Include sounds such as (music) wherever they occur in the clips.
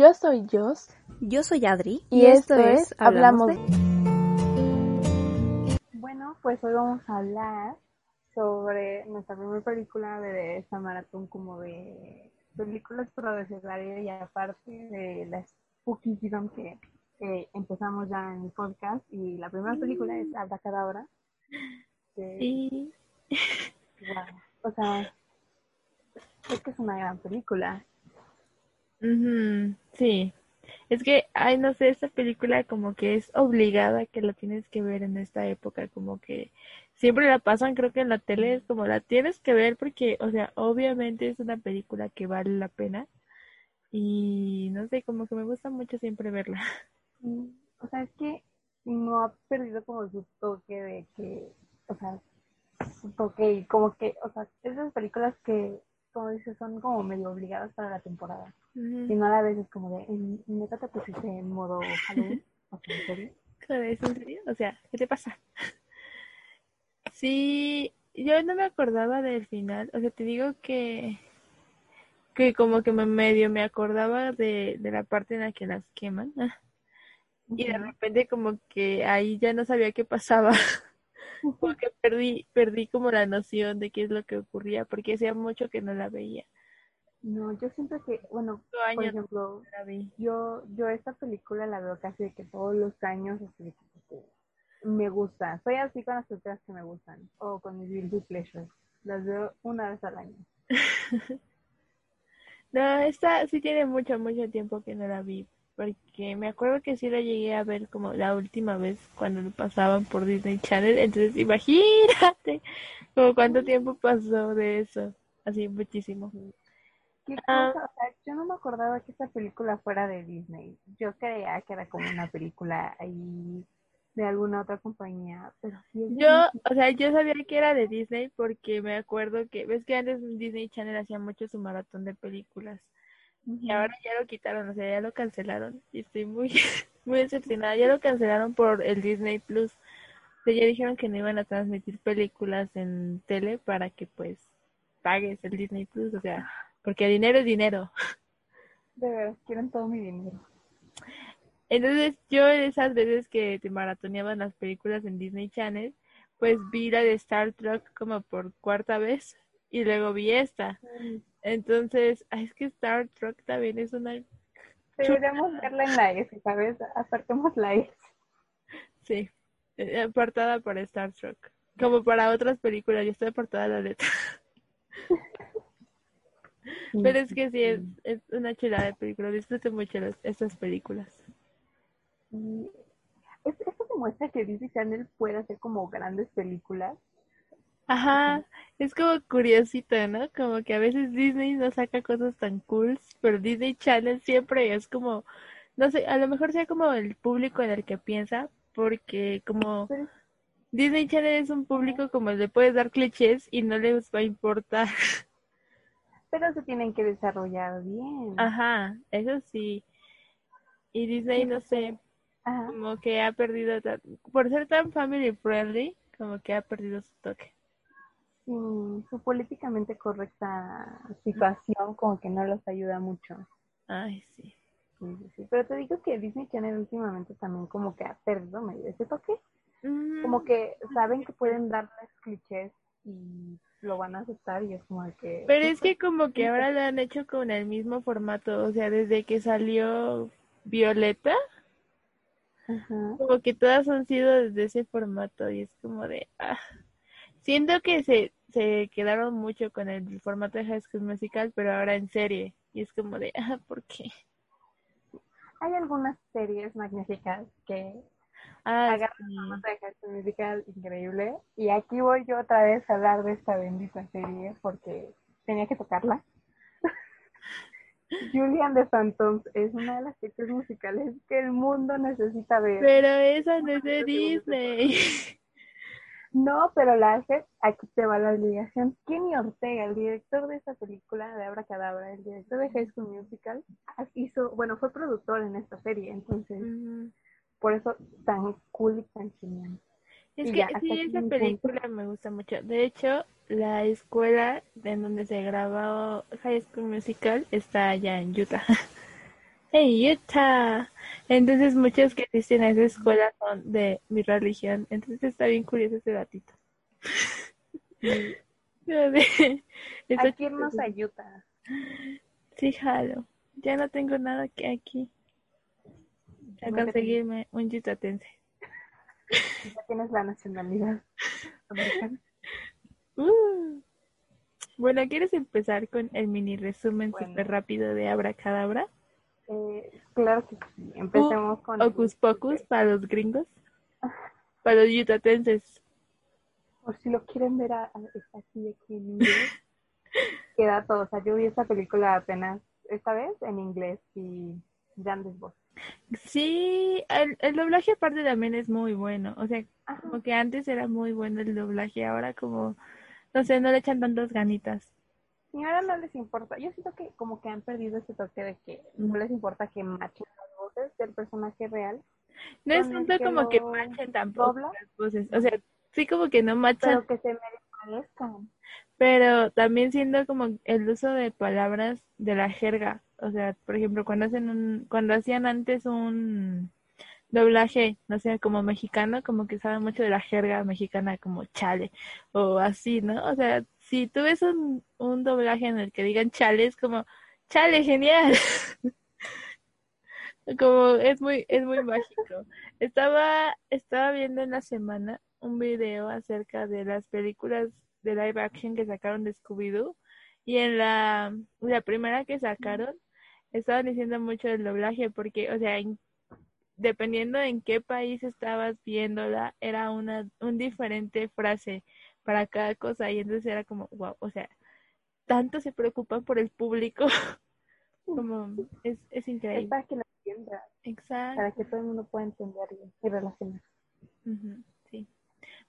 Yo soy Jos. Yo soy Adri. Y, esto, es Hablamos de... Bueno, pues hoy vamos a hablar sobre nuestra primera película de esta maratón como de películas para desarrollar y aparte de la Spooky Season que empezamos ya en el podcast y la primera película es Abracadabra. Sí. O sea, es que es una gran película. Sí. Es que, ay, no sé, esta película como que es obligada que la tienes que ver en esta época, como que siempre la pasan, creo que en la tele es como la tienes que ver porque, o sea, obviamente es una película que vale la pena y no sé, como que me gusta mucho siempre verla. (laughs) Mm, o sea, es que no ha perdido como su toque de que, o sea, su toque y como que, o sea, esas películas que, como dices, son como medio obligadas para la temporada. Y no a la vez es como de, en, neta te pusiste en modo Halloween, (laughs) o sea, ¿en serio? ¿En serio? O sea, ¿qué te pasa? (laughs) Sí, yo no me acordaba del final, o sea, te digo que que como que me medio me acordaba de, de la parte en la que las queman. (laughs) Y de repente como que ahí ya no sabía qué pasaba. Porque perdí, perdí como la noción de qué es lo que ocurría, porque hacía mucho que no la veía. No, yo siento que, bueno, por ejemplo, yo yo esta película la veo casi de que todos los años, así que me gusta. Soy así con las películas que me gustan, o con mis guilty pleasures. Las veo una vez al año. (laughs) no, esta sí tiene mucho, mucho tiempo que no la vi, porque me acuerdo que sí la llegué a ver como la última vez cuando lo pasaban por Disney Channel, entonces imagínate (laughs) como cuánto tiempo pasó de eso, así muchísimo. Ah. yo no me acordaba que esta película fuera de Disney, yo creía que era como una película ahí de alguna otra compañía, pero sí Yo, o sea, yo sabía que era de Disney porque me acuerdo que, ves que antes Disney Channel hacía mucho su maratón de películas. Y ahora ya lo quitaron, o sea, ya lo cancelaron. Y estoy muy, (laughs) muy decepcionada. Ya lo cancelaron por el Disney Plus. O sea, ya dijeron que no iban a transmitir películas en tele para que pues pagues el Disney Plus. O sea, porque dinero es dinero. De verdad, quieren todo mi dinero. Entonces yo esas veces que te maratoneaban las películas en Disney Channel, pues vi la de Star Trek como por cuarta vez y luego vi esta. Entonces, es que Star Trek también es una... Deberíamos verla en la S, ¿sabes? Apartemos la S. Sí, eh, apartada para Star Trek. Como para otras películas, yo estoy apartada de la letra. Pero es que sí, es, es una chulada de película. Disfruto mucho estas películas. Esto demuestra que Disney Channel puede hacer como grandes películas Ajá, es como curiosito, ¿no? Como que a veces Disney no saca cosas tan cool, pero Disney Channel siempre es como, no sé, a lo mejor sea como el público en el que piensa, porque como Disney Channel es un público como le puedes dar clichés y no les va a importar. Pero se tienen que desarrollar bien. Ajá, eso sí. Y Disney, no sé, como que ha perdido, por ser tan family friendly, como que ha perdido su toque su políticamente correcta situación como que no los ayuda mucho. Ay, sí. Pero te digo que Disney Channel últimamente también como que ha perdido medio ese toque. Como que saben que pueden darles clichés y lo van a aceptar y es como que... Pero es que como que ahora lo han hecho con el mismo formato, o sea, desde que salió Violeta, como que todas han sido desde ese formato y es como de... Ah. Siento que se, se quedaron mucho con el formato de High School Musical, pero ahora en serie. Y es como de, ah, ¿por qué? Hay algunas series magníficas que ah, agarran el formato de High School Musical increíble. Y aquí voy yo otra vez a hablar de esta bendita serie porque tenía que tocarla. (laughs) Julian de Phantoms es una de las piezas musicales que el mundo necesita ver. Pero esa no es de Disney. No, pero la hace, aquí te va la obligación. Kenny Ortega, el director de esa película de Abra Cadabra, el director de High School Musical, hizo, bueno, fue productor en esta serie, entonces, por eso tan cool y tan genial. Es que sí, esa película me gusta mucho. De hecho, la escuela en donde se grabó High School Musical está allá en Utah. (laughs) en Utah. Entonces muchos que asisten a esa escuela son de mi religión. Entonces está bien curioso ese datito. (laughs) Aquí irnos a Utah. Sí, jalo. Ya no tengo nada que aquí. A conseguirme un yutatense. (laughs) Ya tienes la nacionalidad americana. Uh. Bueno, ¿quieres empezar con el mini resumen súper rápido de Abracadabra? Eh, claro que sí. Empecemos uh, con. Ocus Pocus para los gringos. para los yutatenses. Por si lo quieren ver a, aquí, aquí en inglés. (laughs) queda todo. O sea, yo vi esta película apenas, esta vez en inglés y grandes voces. Sí, el, el, doblaje aparte también es muy bueno. O sea, como que antes era muy bueno el doblaje, ahora como, no sé, no le echan tantas ganitas. Y ahora no les importa. Yo siento que como que han perdido ese toque de que no les importa que machen las voces del personaje real. No es tanto como que machen tampoco las voces. O sea, sí como que no machan. Pero que se merezcan. Pero también siendo como el uso de palabras de la jerga. O sea, por ejemplo, cuando hacen un, cuando hacían antes un doblaje, no sé, como mexicano, como que saben mucho de la jerga mexicana, como chale, o así, ¿no? O sea, si tú ves un, un doblaje en el que digan chale, es como, chale, genial. (laughs) como es muy, es muy mágico. Estaba, estaba viendo en la semana un video acerca de las películas de live action que sacaron de Scooby-Doo y en la, la primera que sacaron estaban diciendo mucho del doblaje porque, o sea, dependiendo en qué país estabas viéndola, era una un diferente frase para cada cosa y entonces era como, wow, o sea, tanto se preocupan por el público, (laughs) como es, es increíble. Es para que lo entienda. Exacto. Para que todo el mundo pueda entender y relacionar. sí.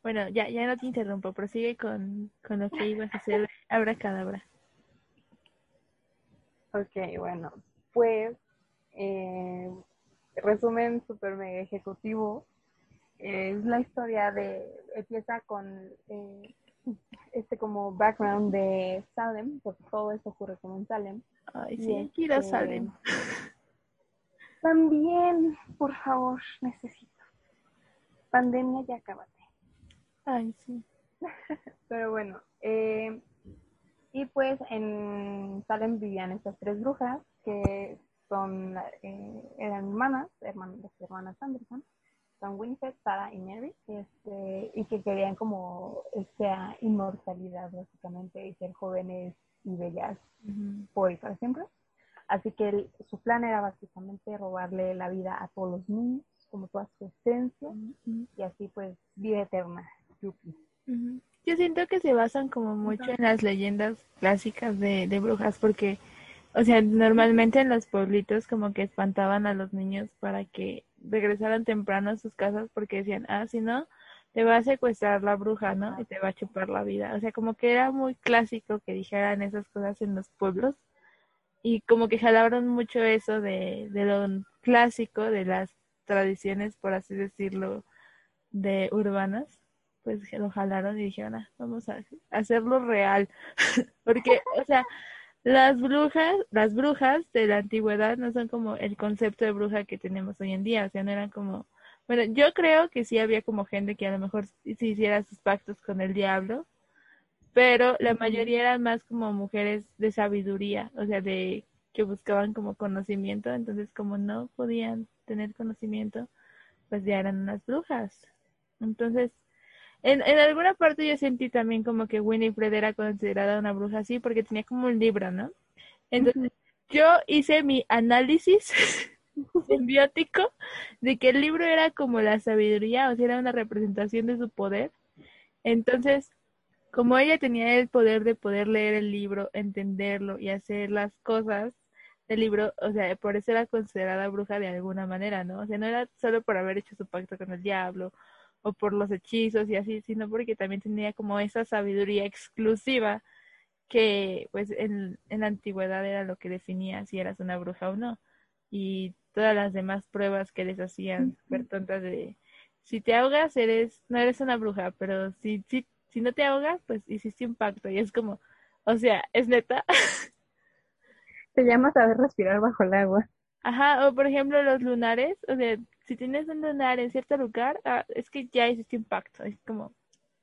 Bueno, ya, ya no te interrumpo, prosigue con, con lo que ibas a hacer abra cadabra. Ok, bueno, pues eh, resumen super mega ejecutivo es la historia de, empieza con eh, este como background de Salem, porque todo esto ocurre como en Salem. Ay, sí, quiero este, Salem. También, por favor, necesito. Pandemia ya acabate. Ay, sí. (laughs) Pero bueno, eh, y pues en Salem vivían estas tres brujas que son, eh, eran hermanas, hermanas, hermanas Anderson son Winifred, Sarah y Mary, este, y que querían como esta inmortalidad básicamente y ser jóvenes y bellas por y para siempre. Así que su plan era básicamente robarle la vida a todos los niños, como toda su esencia, y así pues vida eterna. Yo siento que se basan como mucho en las leyendas clásicas de, de brujas, porque o sea, normalmente en los pueblitos como que espantaban a los niños para que regresaran temprano a sus casas porque decían, ah, si no, te va a secuestrar la bruja, ¿no? Y te va a chupar la vida. O sea, como que era muy clásico que dijeran esas cosas en los pueblos. Y como que jalaron mucho eso de, de lo clásico, de las tradiciones, por así decirlo, de urbanas. Pues lo jalaron y dijeron, ah, vamos a hacerlo real. (laughs) porque, o sea, las brujas, las brujas de la antigüedad no son como el concepto de bruja que tenemos hoy en día, o sea, no eran como, bueno, yo creo que sí había como gente que a lo mejor sí hiciera sus pactos con el diablo, pero la mayoría eran más como mujeres de sabiduría, o sea, de que buscaban como conocimiento, entonces como no podían tener conocimiento, pues ya eran unas brujas. Entonces, en, en alguna parte yo sentí también como que Winifred era considerada una bruja así porque tenía como un libro, ¿no? Entonces yo hice mi análisis (laughs) simbiótico de que el libro era como la sabiduría, o sea, era una representación de su poder. Entonces, como ella tenía el poder de poder leer el libro, entenderlo y hacer las cosas el libro, o sea, por eso era considerada bruja de alguna manera, ¿no? O sea, no era solo por haber hecho su pacto con el diablo o por los hechizos y así, sino porque también tenía como esa sabiduría exclusiva que pues en, en la antigüedad era lo que definía si eras una bruja o no. Y todas las demás pruebas que les hacían súper tontas de si te ahogas eres, no eres una bruja, pero si, si, si no te ahogas, pues hiciste un pacto y es como, o sea, es neta. Se llama saber respirar bajo el agua. Ajá, o por ejemplo los lunares, o sea, si tienes un lunar en cierto lugar, ah, es que ya hiciste un pacto, es como,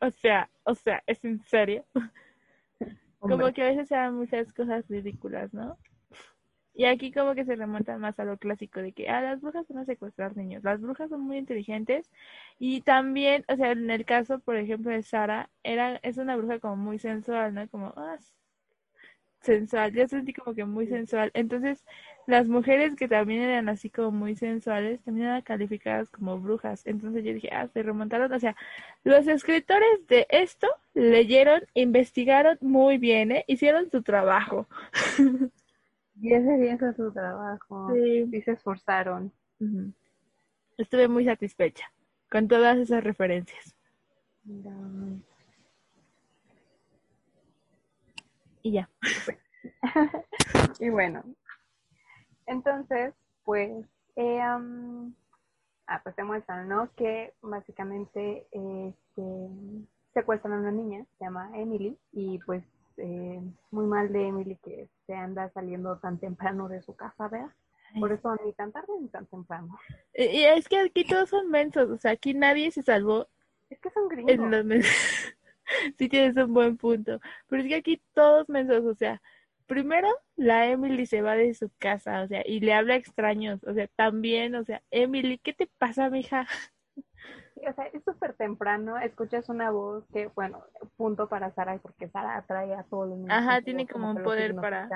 o sea, o sea, es en serio. (laughs) como que a veces se dan muchas cosas ridículas, ¿no? Y aquí como que se remonta más a lo clásico de que, ah, las brujas van a secuestrar niños. Las brujas son muy inteligentes y también, o sea, en el caso, por ejemplo, de Sara, era, es una bruja como muy sensual, ¿no? Como, ah, sensual. Yo sentí como que muy sensual. Entonces, las mujeres que también eran así como muy sensuales, también eran calificadas como brujas. Entonces yo dije, ah, se remontaron. O sea, los escritores de esto leyeron, investigaron muy bien, ¿eh? Hicieron su trabajo. (laughs) Y ese bien fue su trabajo. Sí. Y se esforzaron. Estuve muy satisfecha con todas esas referencias. Y ya. (laughs) y bueno. Entonces, pues, eh, ah, pues te muestran, ¿no? Que básicamente este, secuestran a una niña, se llama Emily, y pues eh, muy mal de Emily que se anda saliendo tan temprano de su casa, ¿verdad? Por eso ni tan tarde ni tan temprano. Y es que aquí todos son mensos, o sea, aquí nadie se salvó. Es que son gringos. (laughs) sí tienes un buen punto. Pero es que aquí todos mensos, o sea, primero la Emily se va de su casa, o sea, y le habla a extraños, o sea, también, o sea, Emily, ¿qué te pasa, mija? o sea, es súper temprano, escuchas una voz que, bueno, punto para Sara, porque Sara atrae a todos los niños. Ajá, tiene como un poder para...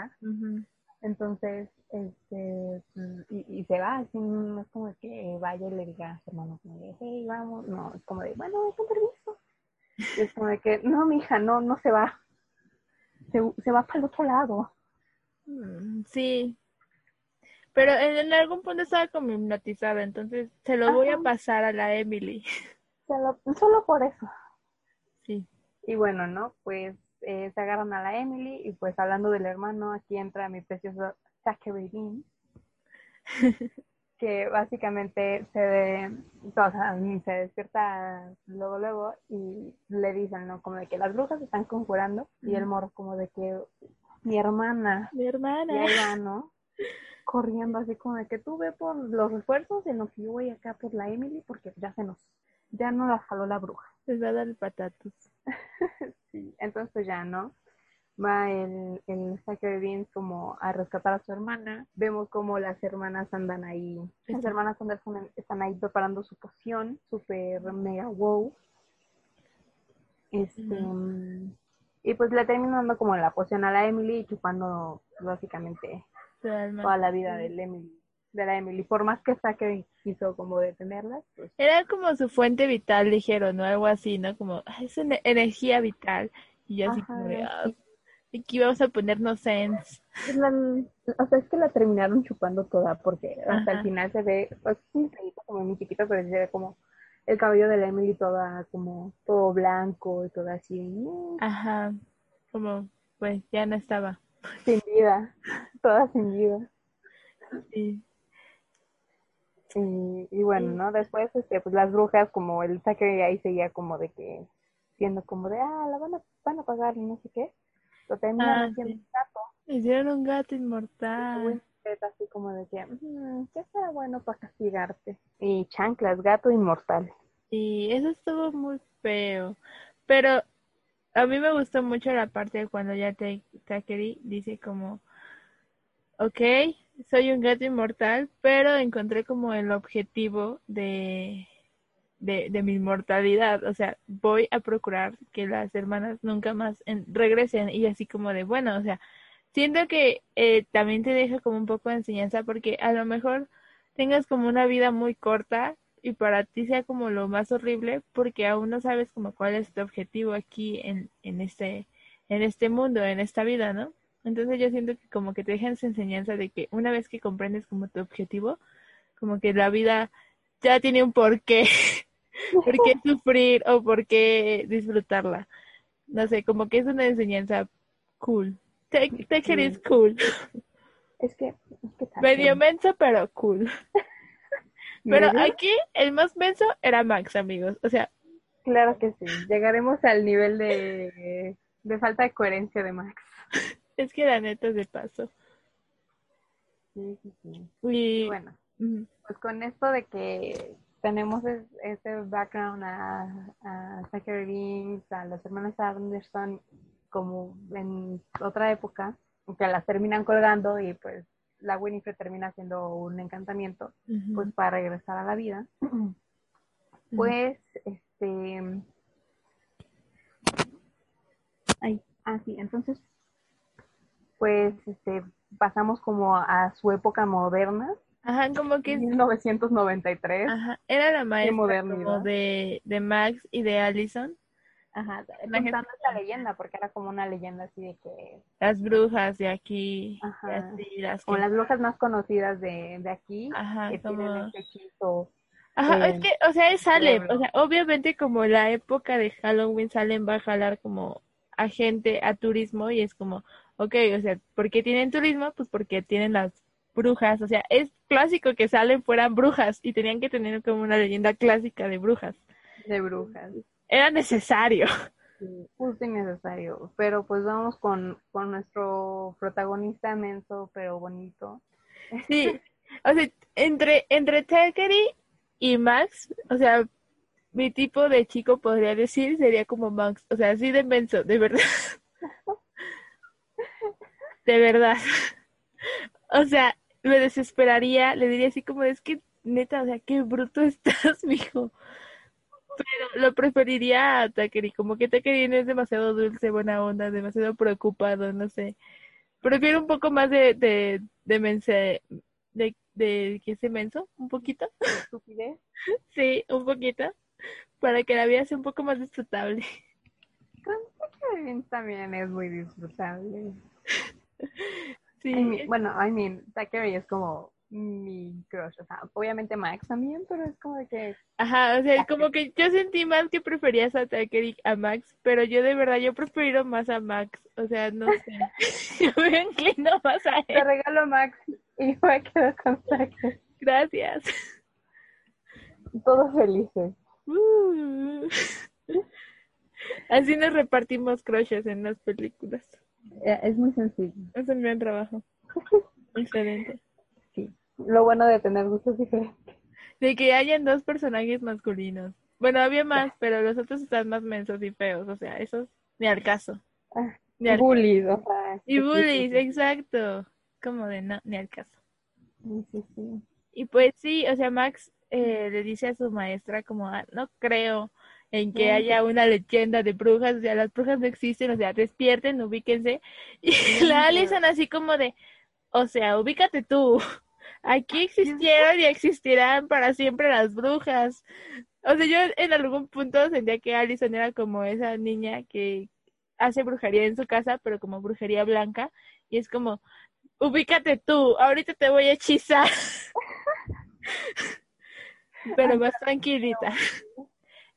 Entonces, este, y, y, se va, así, no es como que vaya y le diga a su hermano, hey, vamos, no, es como de, bueno, con permiso. Y es como de que, no, mija, no, no se va. Se, se va para el otro lado. Mm, sí, pero en, algún punto estaba como hipnotizada, entonces se lo voy a pasar a la Emily. solo por eso. Sí. Y bueno, ¿no? Pues eh, se agarran a la Emily y pues hablando del hermano, aquí entra mi precioso Zachary Dean, (laughs) que básicamente se, o sea, se despierta luego, luego y le dicen, ¿no? Como de que las brujas están conjurando y el morro como de que mi hermana. Mi hermana. Y ahí va, ¿no? corriendo así como de que tú ve por los refuerzos en lo que yo voy acá por la Emily porque ya se nos, ya no la jaló la bruja. Les va a dar el patatus. (laughs) sí, entonces ya no. Va el, el de Beans como a rescatar a su hermana. Vemos como las hermanas andan ahí. Las hermanas andan, están ahí preparando su poción, super mega wow. Este, Y pues le terminan dando como la poción a la Emily y chupando básicamente toda la vida de Emily, de la Emily, por más que que quiso como detenerla. Pues... Era como su fuente vital, dijeron, ¿no? Algo así, ¿no? Como, es una energía vital. Y yo así como de, ah, aquí vamos a ponernos sense. o sea, es que la terminaron chupando toda, porque hasta el final se ve, pues, un como muy chiquito, pero se ve como el cabello de la Emily toda, como, todo blanco y todo así. Ajá, como, pues, ya no estaba. Sin vida, toda sin vida. Sí. Y, bueno, ¿no? Después, este, pues las brujas, como el saque ahí seguía como de que, siendo como de, ah, la van a, van a pagar y no sé qué. Lo ah, haciendo un gato. Hicieron un gato inmortal. Así como de que, mm, ¿qué será bueno para castigarte? Y chanclas, gato inmortal. Y eso estuvo muy feo. Pero a mí me gustó mucho la parte de cuando ya Takeri dice como, ok, soy un gato inmortal, pero encontré como el objetivo de, de, mi inmortalidad. O sea, voy a procurar que las hermanas nunca más regresen y así como de, bueno, o sea, siento que eh, también te deja como un poco de enseñanza porque a lo mejor tengas como una vida muy corta y para ti sea como lo más horrible porque aún no sabes como cuál es tu objetivo aquí en, en este en este mundo, en esta vida, ¿no? Entonces yo siento que como que te dejan esa enseñanza de que una vez que comprendes como tu objetivo, como que la vida ya tiene un porqué, (laughs) (laughs) por qué sufrir o por qué disfrutarla. No sé, como que es una enseñanza cool. Take, take it is cool. Es que, es que Medio menso, pero cool. (laughs) Pero aquí el más menso era Max, amigos. O sea, Claro que sí. Llegaremos al nivel de, de falta de coherencia de Max. (laughs) es que la neta es de paso. Sí, sí, sí. Y Bueno, pues con esto de que tenemos es- ese background a, a Zachary Binks, a los hermanos Anderson, como en otra época, que las terminan colgando y pues la Winifred termina haciendo un encantamiento, pues para regresar a la vida. Pues, este... Ay, ah, sí, entonces, pues, este, pasamos como a su época moderna, Ajá, como que 1993. ajá, era la maestra como de, de Max y de Allison, Ajá, La gente- contando esta leyenda, porque era como una leyenda así de que, las brujas de aquí, Ajá. así, las que- las brujas más conocidas de, de aquí, Ajá, que tienen este hechizo. Ajá, eh, es que, o sea, es Salem, o sea, obviamente como la época de Halloween Salem va a jalar como a gente a turismo y es como, ok, o sea, ¿por qué tienen turismo? Pues porque tienen las brujas, o sea, es clásico que Salem fueran brujas y tenían que tener como una leyenda clásica de brujas. de brujas. Era necesario. (laughs) Sí, justo y necesario. Pero pues vamos con, con nuestro protagonista menso, pero bonito. Sí, (laughs) o sea, entre, entre Thackeray y Max, o sea, mi tipo de chico podría decir sería como Max, o sea, así de menso, de verdad. (laughs) De verdad. O sea, me desesperaría, le diría así como, es que neta, o sea, qué bruto (laughs) estás, mijo. Pero lo preferiría a Thackeray, como que Thackeray no es demasiado dulce, buena onda, demasiado preocupado, no sé. Prefiero un poco más de, de, de mense, de, de que ese menso, un poquito. Estupidez. (laughs) Sí, un poquito. Para que la vida sea un poco más disfrutable. Kevin también es muy disfrutable. (laughs) Sí, I mean, bueno, I mean, Zachary es como mi crush. O sea, obviamente Max también, pero es como de que ajá, o sea, como que yo sentí más que preferías a Tucker a Max, pero yo de verdad, yo prefiero más a Max. O sea, no sé. (laughs) (laughs) Yo me inclino más a te él. regalo a Max y me quedo con Zachary. Gracias. Todos felices. Uh. (laughs) Así nos repartimos crushes en las películas. Eh, Es muy sencillo. Es un gran trabajo. (laughs) Excelente. Sí. Lo bueno de tener gustos diferentes. De que hayan dos personajes masculinos. Bueno, había más, pero los otros están más mensos y feos. O sea, esos ni al caso. Ah, Ni al- Bullies, o sea. Y bullies, exacto. Como de no, ni al caso. Sí, sí, sí. Y pues sí, o sea, Max eh, le dice a su maestra como, "Ah, no creo en que haya una leyenda de brujas, o sea, las brujas no existen, o sea, despierten, ubíquense. (laughs) Y la Alison así como de, o sea, ubícate tú. (laughs) Aquí existieron y existirán para siempre las brujas. O sea, yo en algún punto sentía que Alison era como esa niña que hace brujería en su casa, pero como brujería blanca. Y es como, ubícate tú, ahorita te voy a hechizar. (laughs) pero más tranquilita.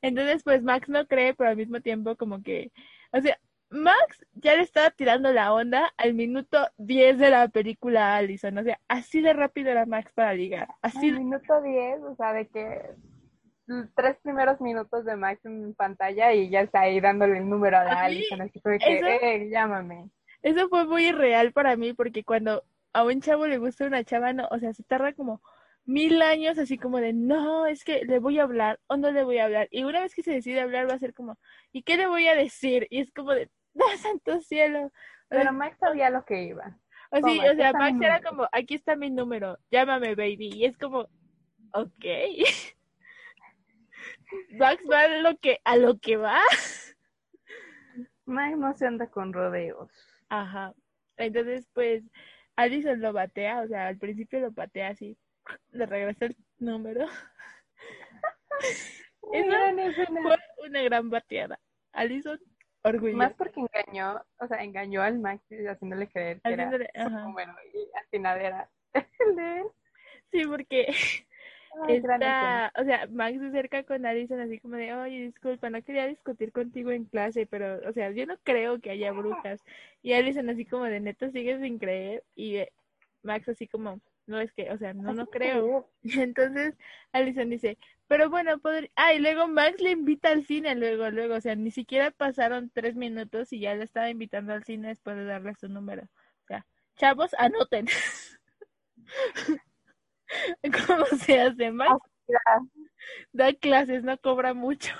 Entonces, pues Max no cree, pero al mismo tiempo como que, o sea, Max ya le estaba tirando la onda al minuto 10 de la película a Allison, o sea, así de rápido era Max para ligar, así Al minuto 10, o sea, de que tres primeros minutos de Max en pantalla y ya está ahí dándole el número a la A mí, Alison, así de que, eso- eh, llámame. Eso fue muy irreal para mí porque cuando a un chavo le gusta una chava, no, o sea, se tarda como mil años así como de, no, es que le voy a hablar o no le voy a hablar. Y una vez que se decide hablar va a ser como, ¿y qué le voy a decir? Y es como de, (laughs) no, santo cielo. Pero Max sabía lo que iba. o sí, o sea, Max era como, aquí está mi número, llámame baby. Y es como, ok. (laughs) Max va a lo que, a lo que va. Max no se anda con rodeos. Ajá. Entonces, pues, Allison lo batea, o sea, al principio lo batea así, le regresa el número. (laughs) Escena. fue una gran bateada. Allison, Orgullo. Más porque engañó, o sea, engañó al Max haciéndole creer que Haciéndole- era ajá. número y al final era (laughs) el de él. Sí, porque Ay, o sea, Max se acerca con Allison así como de, oye, disculpa, no quería discutir contigo en clase, pero, o sea, yo no creo que haya brujas. Y Allison así como de, neta, sigues sin creer. Y eh, Max así como, no es que, o sea, no, no creo. (laughs) Entonces Allison dice, pero bueno, podría... Ah, y luego Max le invita al cine, luego, luego, o sea, ni siquiera pasaron tres minutos y ya le estaba invitando al cine después de darle su número. O sea, chavos, anoten. (laughs) ¿Cómo se hace, Max? Da clases, no cobra mucho.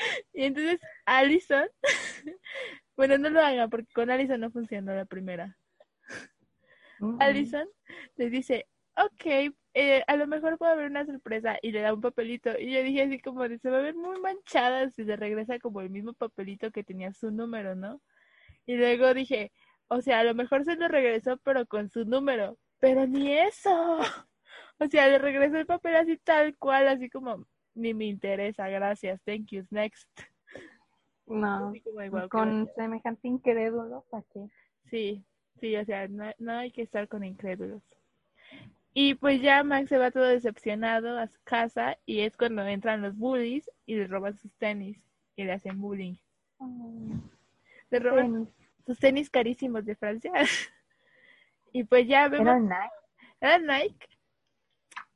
(laughs) Y entonces Allison, bueno, no lo haga porque con Allison no funcionó la primera. Mm, Allison le dice, ok, eh, a lo mejor puede haber una sorpresa y le da un papelito. Y yo dije así como de, se va a ver muy manchada si le regresa como el mismo papelito que tenía su número, ¿no? Y luego dije, o sea, a lo mejor se lo regresó pero con su número, pero ni eso. (laughs) O sea, le regresó el papel así tal cual, así como, ni me interesa, gracias, thank you, next. No, Así como de, "Guau, qué con bárbaro". semejante incrédulo, ¿para qué? Sí, sí, o sea, no, no hay que estar con incrédulos. Y pues ya Max se va todo decepcionado a su casa y es cuando entran los bullies y le roban sus tenis y le hacen bullying. Le roban tenis. sus tenis carísimos de Francia. (laughs) y pues ya vemos, Era Nike. era Nike.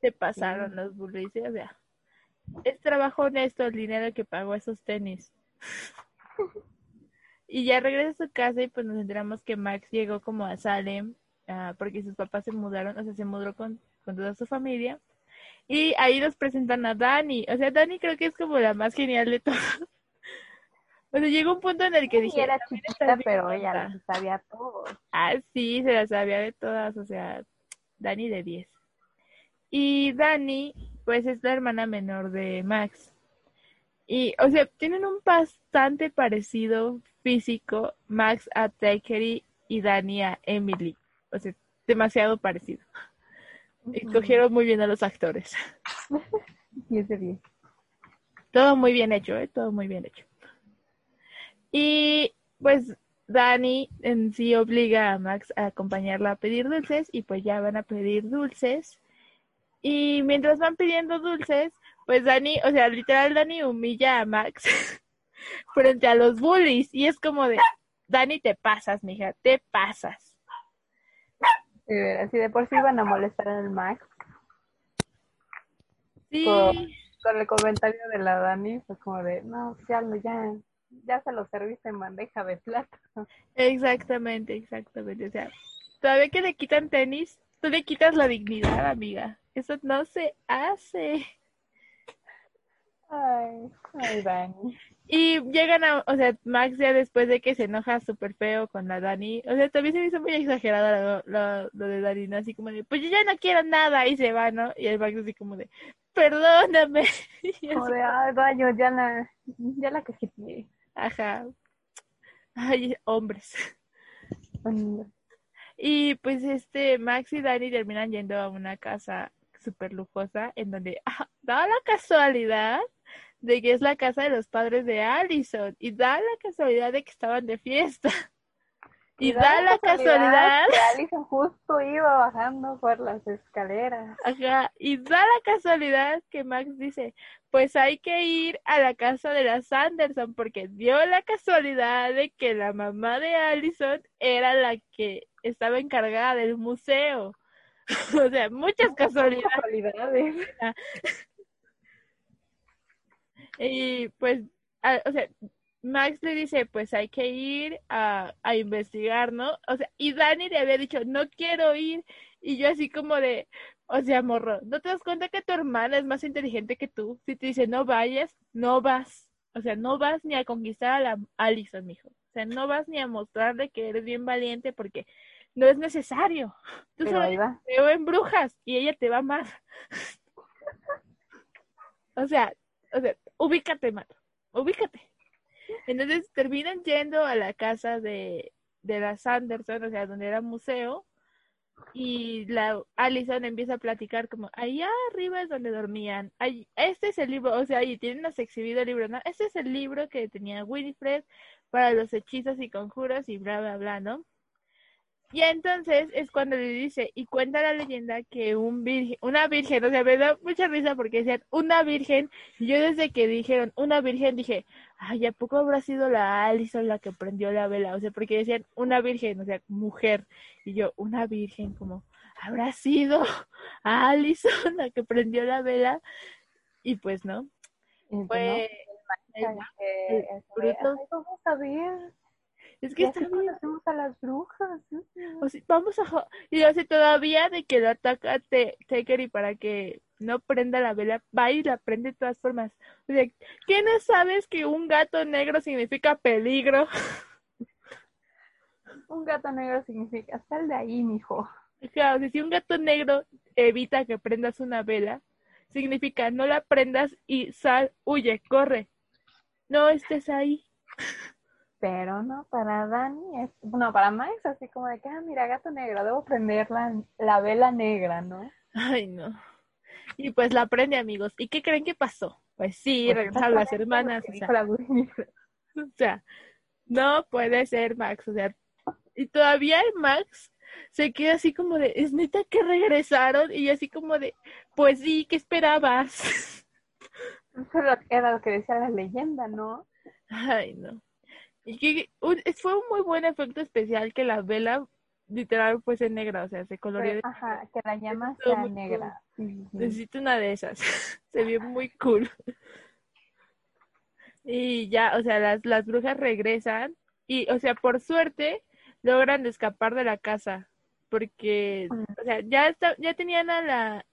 Se pasaron los bullies, ¿sí? o sea, es trabajo honesto el dinero que pagó esos tenis. (laughs) Y ya regresa a su casa y pues nos enteramos que Max llegó como a Salem ah, porque sus papás se mudaron, o sea, se mudó con, con toda su familia. Y ahí nos presentan a Dani. O sea, Dani creo que es como la más genial de todas. (laughs) O sea, llegó un punto en el que Sí, dije, era "También chiquita, pero ella tonta". lo sabía todo. Ah, sí, se la sabía de todas, o sea, Dani de 10. Y Dani, pues es la hermana menor de Max. Y, o sea, tienen un bastante parecido físico Max a Thackeray y Dani a Emily. O sea, demasiado parecido. Escogieron muy bien a los actores. (laughs) Y ese bien. Todo muy bien hecho, ¿eh? Todo muy bien hecho. Y pues Dani en sí obliga a Max a acompañarla a pedir dulces y pues ya van a pedir dulces. Y mientras van pidiendo dulces, pues Dani, o sea, literal Dani humilla a Max (laughs) frente a los bullies y es como de, Dani, te pasas, mija, te pasas. De veras, si de por sí iban a molestar al Max Sí, Con- con el comentario de la Dani, fue como de, no, ya, ya, ya se lo serviste en bandeja de plata. exactamente, exactamente. O sea, todavía que le quitan tenis, tú le quitas la dignidad, amiga. Eso no se hace. Ay, ay, Dani. Y llegan a, o sea, Max ya después de que se enoja súper feo con la Dani, o sea, también se me hizo muy exagerado lo, lo, lo de Dani, ¿no? Así como de, pues yo ya no quiero nada, y se va, ¿no? Y el Max así como de, perdóname. (laughs) Como de, ay, Daño, ya la, ya la cajeteé. ajá. Ay, hombres. Y pues este, Max y Dani terminan yendo a una casa súper lujosa en donde (laughs) ah, da la casualidad de que es la casa de los padres de Allison y da la casualidad de que estaban de fiesta. (laughs) Y da la casualidad, que (laughs) Alison justo iba bajando por las escaleras. ajá, y da la casualidad que Max dice, pues hay que ir a la casa de las Anderson porque dio la casualidad de que la mamá de Allison era la que estaba encargada del museo. (laughs) O sea, muchas casualidades. Casualidades. Y pues, a- o sea, Max le dice, pues hay que ir a, a investigar, ¿no? O sea, y Dani le había dicho, no quiero ir. Y yo así como de, o sea, morro, ¿no te das cuenta que tu hermana es más inteligente que tú? Si te dice, no vayas, no vas. O sea, no vas ni a conquistar a la Allison, mijo. O sea, no vas ni a mostrarle que eres bien valiente porque no es necesario. Tú Pero solo te veo en brujas y ella te va más. (laughs) O sea, o sea, ubícate, mano, ubícate. Entonces terminan yendo a la casa de, de las Anderson, o sea, donde era museo, y la Alison empieza a platicar como, allá arriba es donde dormían, Ahí, este es el libro, o sea, ahí tienen exhibido el libro, ¿no? Este es el libro que tenía Winifred para los hechizos y conjuros y bla, bla, bla, ¿no? Y entonces es cuando le dice, y cuenta la leyenda que un virgen, una virgen, o sea, me da mucha risa porque decían una virgen, y yo desde que dijeron una virgen dije, ay, ¿a poco habrá sido la Alison la que prendió la vela? O sea, porque decían una virgen, o sea, mujer, y yo, una virgen, como, ¿habrá sido (laughs) Alison la que prendió la vela? Y pues no, fue... a ver es que bien. a las brujas. O sea, vamos a... Y hace todavía de que lo ataca Taker y para que no prenda la vela, va y la prende de todas formas. O sea, ¿qué no sabes que un gato negro significa peligro? (laughs) un gato negro significa, sal de ahí, mijo. Claro, si un gato negro evita que prendas una vela, significa no la prendas y sal, huye, corre. No estés ahí. Pero no, para Dani, es, no, para Max, así como de que, ah, mira, gato negro, debo prender la, la vela negra, ¿no? Ay, no. Y pues la prende, amigos. ¿Y qué creen que pasó? Pues sí, pues regresaron las hermanas. O sea, (laughs) o sea, no puede ser Max. O sea, y todavía el Max se queda así como de, es neta que regresaron. Y así como de, pues sí, ¿qué esperabas? (laughs) Eso era lo que decía la leyenda, ¿no? Ay, no. Y que fue un muy buen efecto especial que la vela literal fuese negra, o sea, se coloreó. Ajá, que la llama sea negra. Necesito una de esas. (laughs) se vio muy cool. Y ya, o sea, las, las brujas regresan y, o sea, por suerte logran escapar de la casa porque, o sea, ya está, ya tenían a la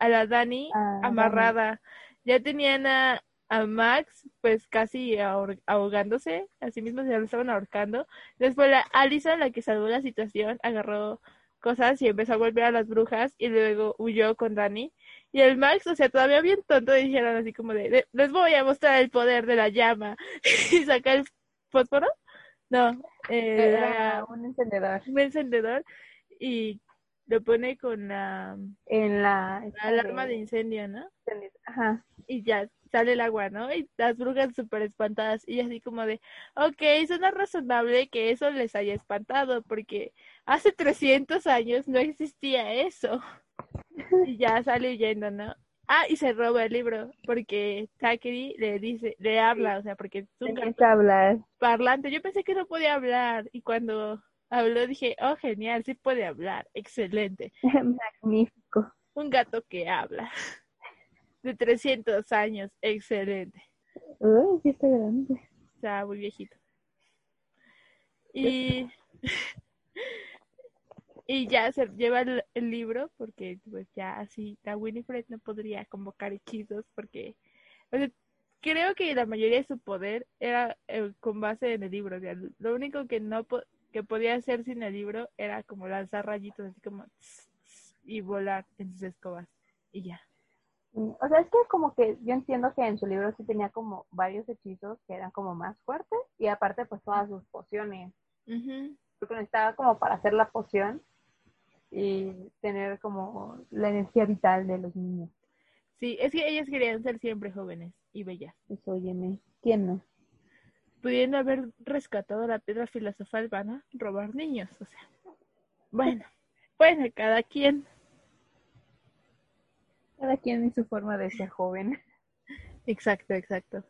a la Dani amarrada, ya tenían a, a Max, pues casi ahogándose, así mismo se lo estaban ahorcando. Después la Alison, la que salvó la situación, agarró cosas y empezó a volver a las brujas y luego huyó con Dani. Y el Max, o sea, todavía bien tonto, dijeron así como de, les voy a mostrar el poder de la llama. (laughs) y saca el fósforo. No, eh, era un encendedor. Un encendedor y lo pone con la, en la, la alarma de incendio, ¿no? Ajá. Y ya sale el agua, ¿no? Y las brujas súper espantadas y así como de, ok, suena razonable que eso les haya espantado porque hace 300 años no existía eso. (laughs) Y ya sale huyendo, ¿no? Ah, y se roba el libro porque Takeri le dice, le habla, o sea, porque es un hablar. parlante. Yo pensé que no podía hablar y cuando habló dije, oh, genial, sí puede hablar, excelente. (laughs) Magnífico. Un gato que habla de 300 años, excelente. Uy, está grande. Está muy viejito. Y, (laughs) y ya se lleva el, libro porque pues ya así la Winifred no podría convocar hechizos porque creo que la mayoría de su poder era eh, con base en el libro. lo único que no que podía hacer sin el libro era como lanzar rayitos así como y volar en sus escobas y ya. O sea, es que como que yo entiendo que en su libro sí tenía como varios hechizos que eran como más fuertes y aparte pues todas sus pociones. Porque necesitaba como para hacer la poción y tener como la energía vital de los niños. Sí, es que ellas querían ser siempre jóvenes y bellas. Pues óyeme, ¿quién no? Pudiendo haber rescatado la piedra filosofal van a robar niños, o sea. Bueno, (laughs) bueno, cada quien. Cada quien en su forma de ser joven. Exacto, exacto.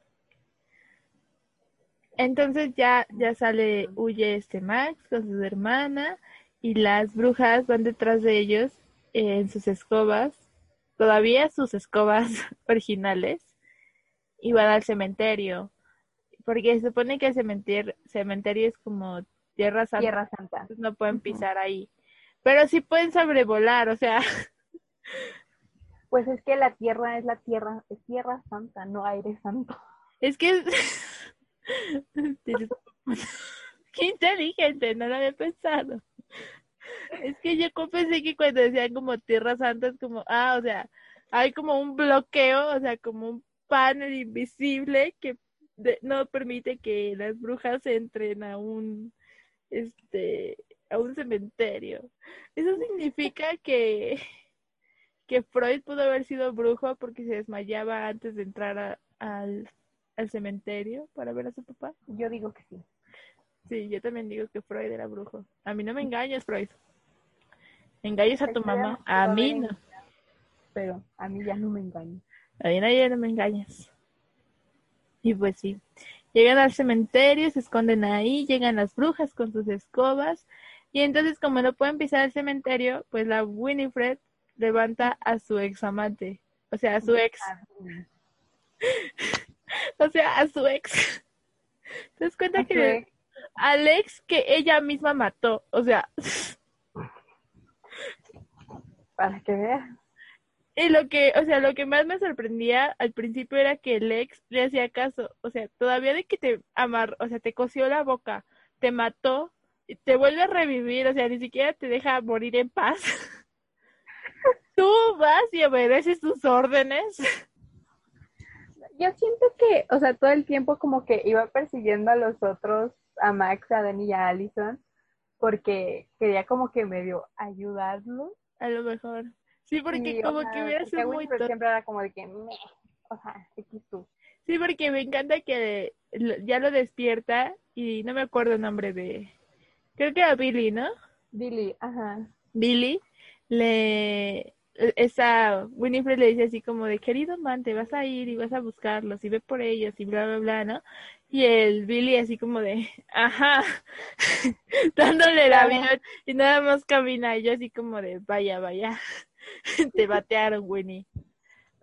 Entonces ya, ya sale, huye este Max con su hermana y las brujas van detrás de ellos en sus escobas, todavía sus escobas (laughs) originales, y van al cementerio. Porque se supone que el cementerio, cementerio es como tierra santa. Tierra santa. no pueden pisar ahí. Pero sí pueden sobrevolar, o sea, Pues es que la tierra es la tierra, es tierra santa, no aire santo. Es que (laughs) (laughs) qué inteligente, no lo había pensado. Es que yo pensé que cuando decían como tierra santa es como, ah, o sea, hay como un bloqueo, o sea, como un panel invisible que no permite que las brujas entren a un, este, a un cementerio. Eso significa que, que Freud pudo haber sido brujo porque se desmayaba antes de entrar a- al, al cementerio para ver a su papá. Yo digo que sí. Sí, yo también digo que Freud era brujo. A mí no me engañes, Freud. Engañas a tu mamá. A mí no. Pero a mí ya no me engaño. A mí nadie no me engañas. Y pues sí. Llegan al cementerio, se esconden ahí, llegan las brujas con sus escobas. Y entonces, como no pueden pisar el cementerio, pues la Winifred levanta a su ex amante. O sea, a su ex. (laughs) O sea, a su ex. (laughs) ¿Te das cuenta que al ex que ella misma mató? O sea, (laughs) Para que veas. y lo que, o sea, lo que más me sorprendía al principio era que el ex le hacía caso. O sea, todavía de que te amar, o sea, te cosió la boca, te mató, y te vuelve a revivir, o sea, ni siquiera te deja morir en paz. Tú vas y obedeces sus órdenes. Yo siento que, o sea, todo el tiempo como que iba persiguiendo a los otros, a Max, a Dani y a Allison, porque quería como que medio ayudarlos. A lo mejor. Sí, porque Y, o como sea, que hubiera sido muy siempre era como de que, "Meh", o sea, X tú. Sí, porque me encanta que ya lo despierta y no me acuerdo el nombre de... Creo que era Billy, ¿no? Billy, ajá. Billy le... Esa Winifred le dice así como de, querido amante, vas a ir y vas a buscarlos y ve por ellos y bla, bla, bla, ¿no? Y el Billy así como de, (laughs) ajá, (laughs) dándole Claro. avión y nada más camina y yo así como de, vaya, vaya, (laughs) te batearon, Winnie.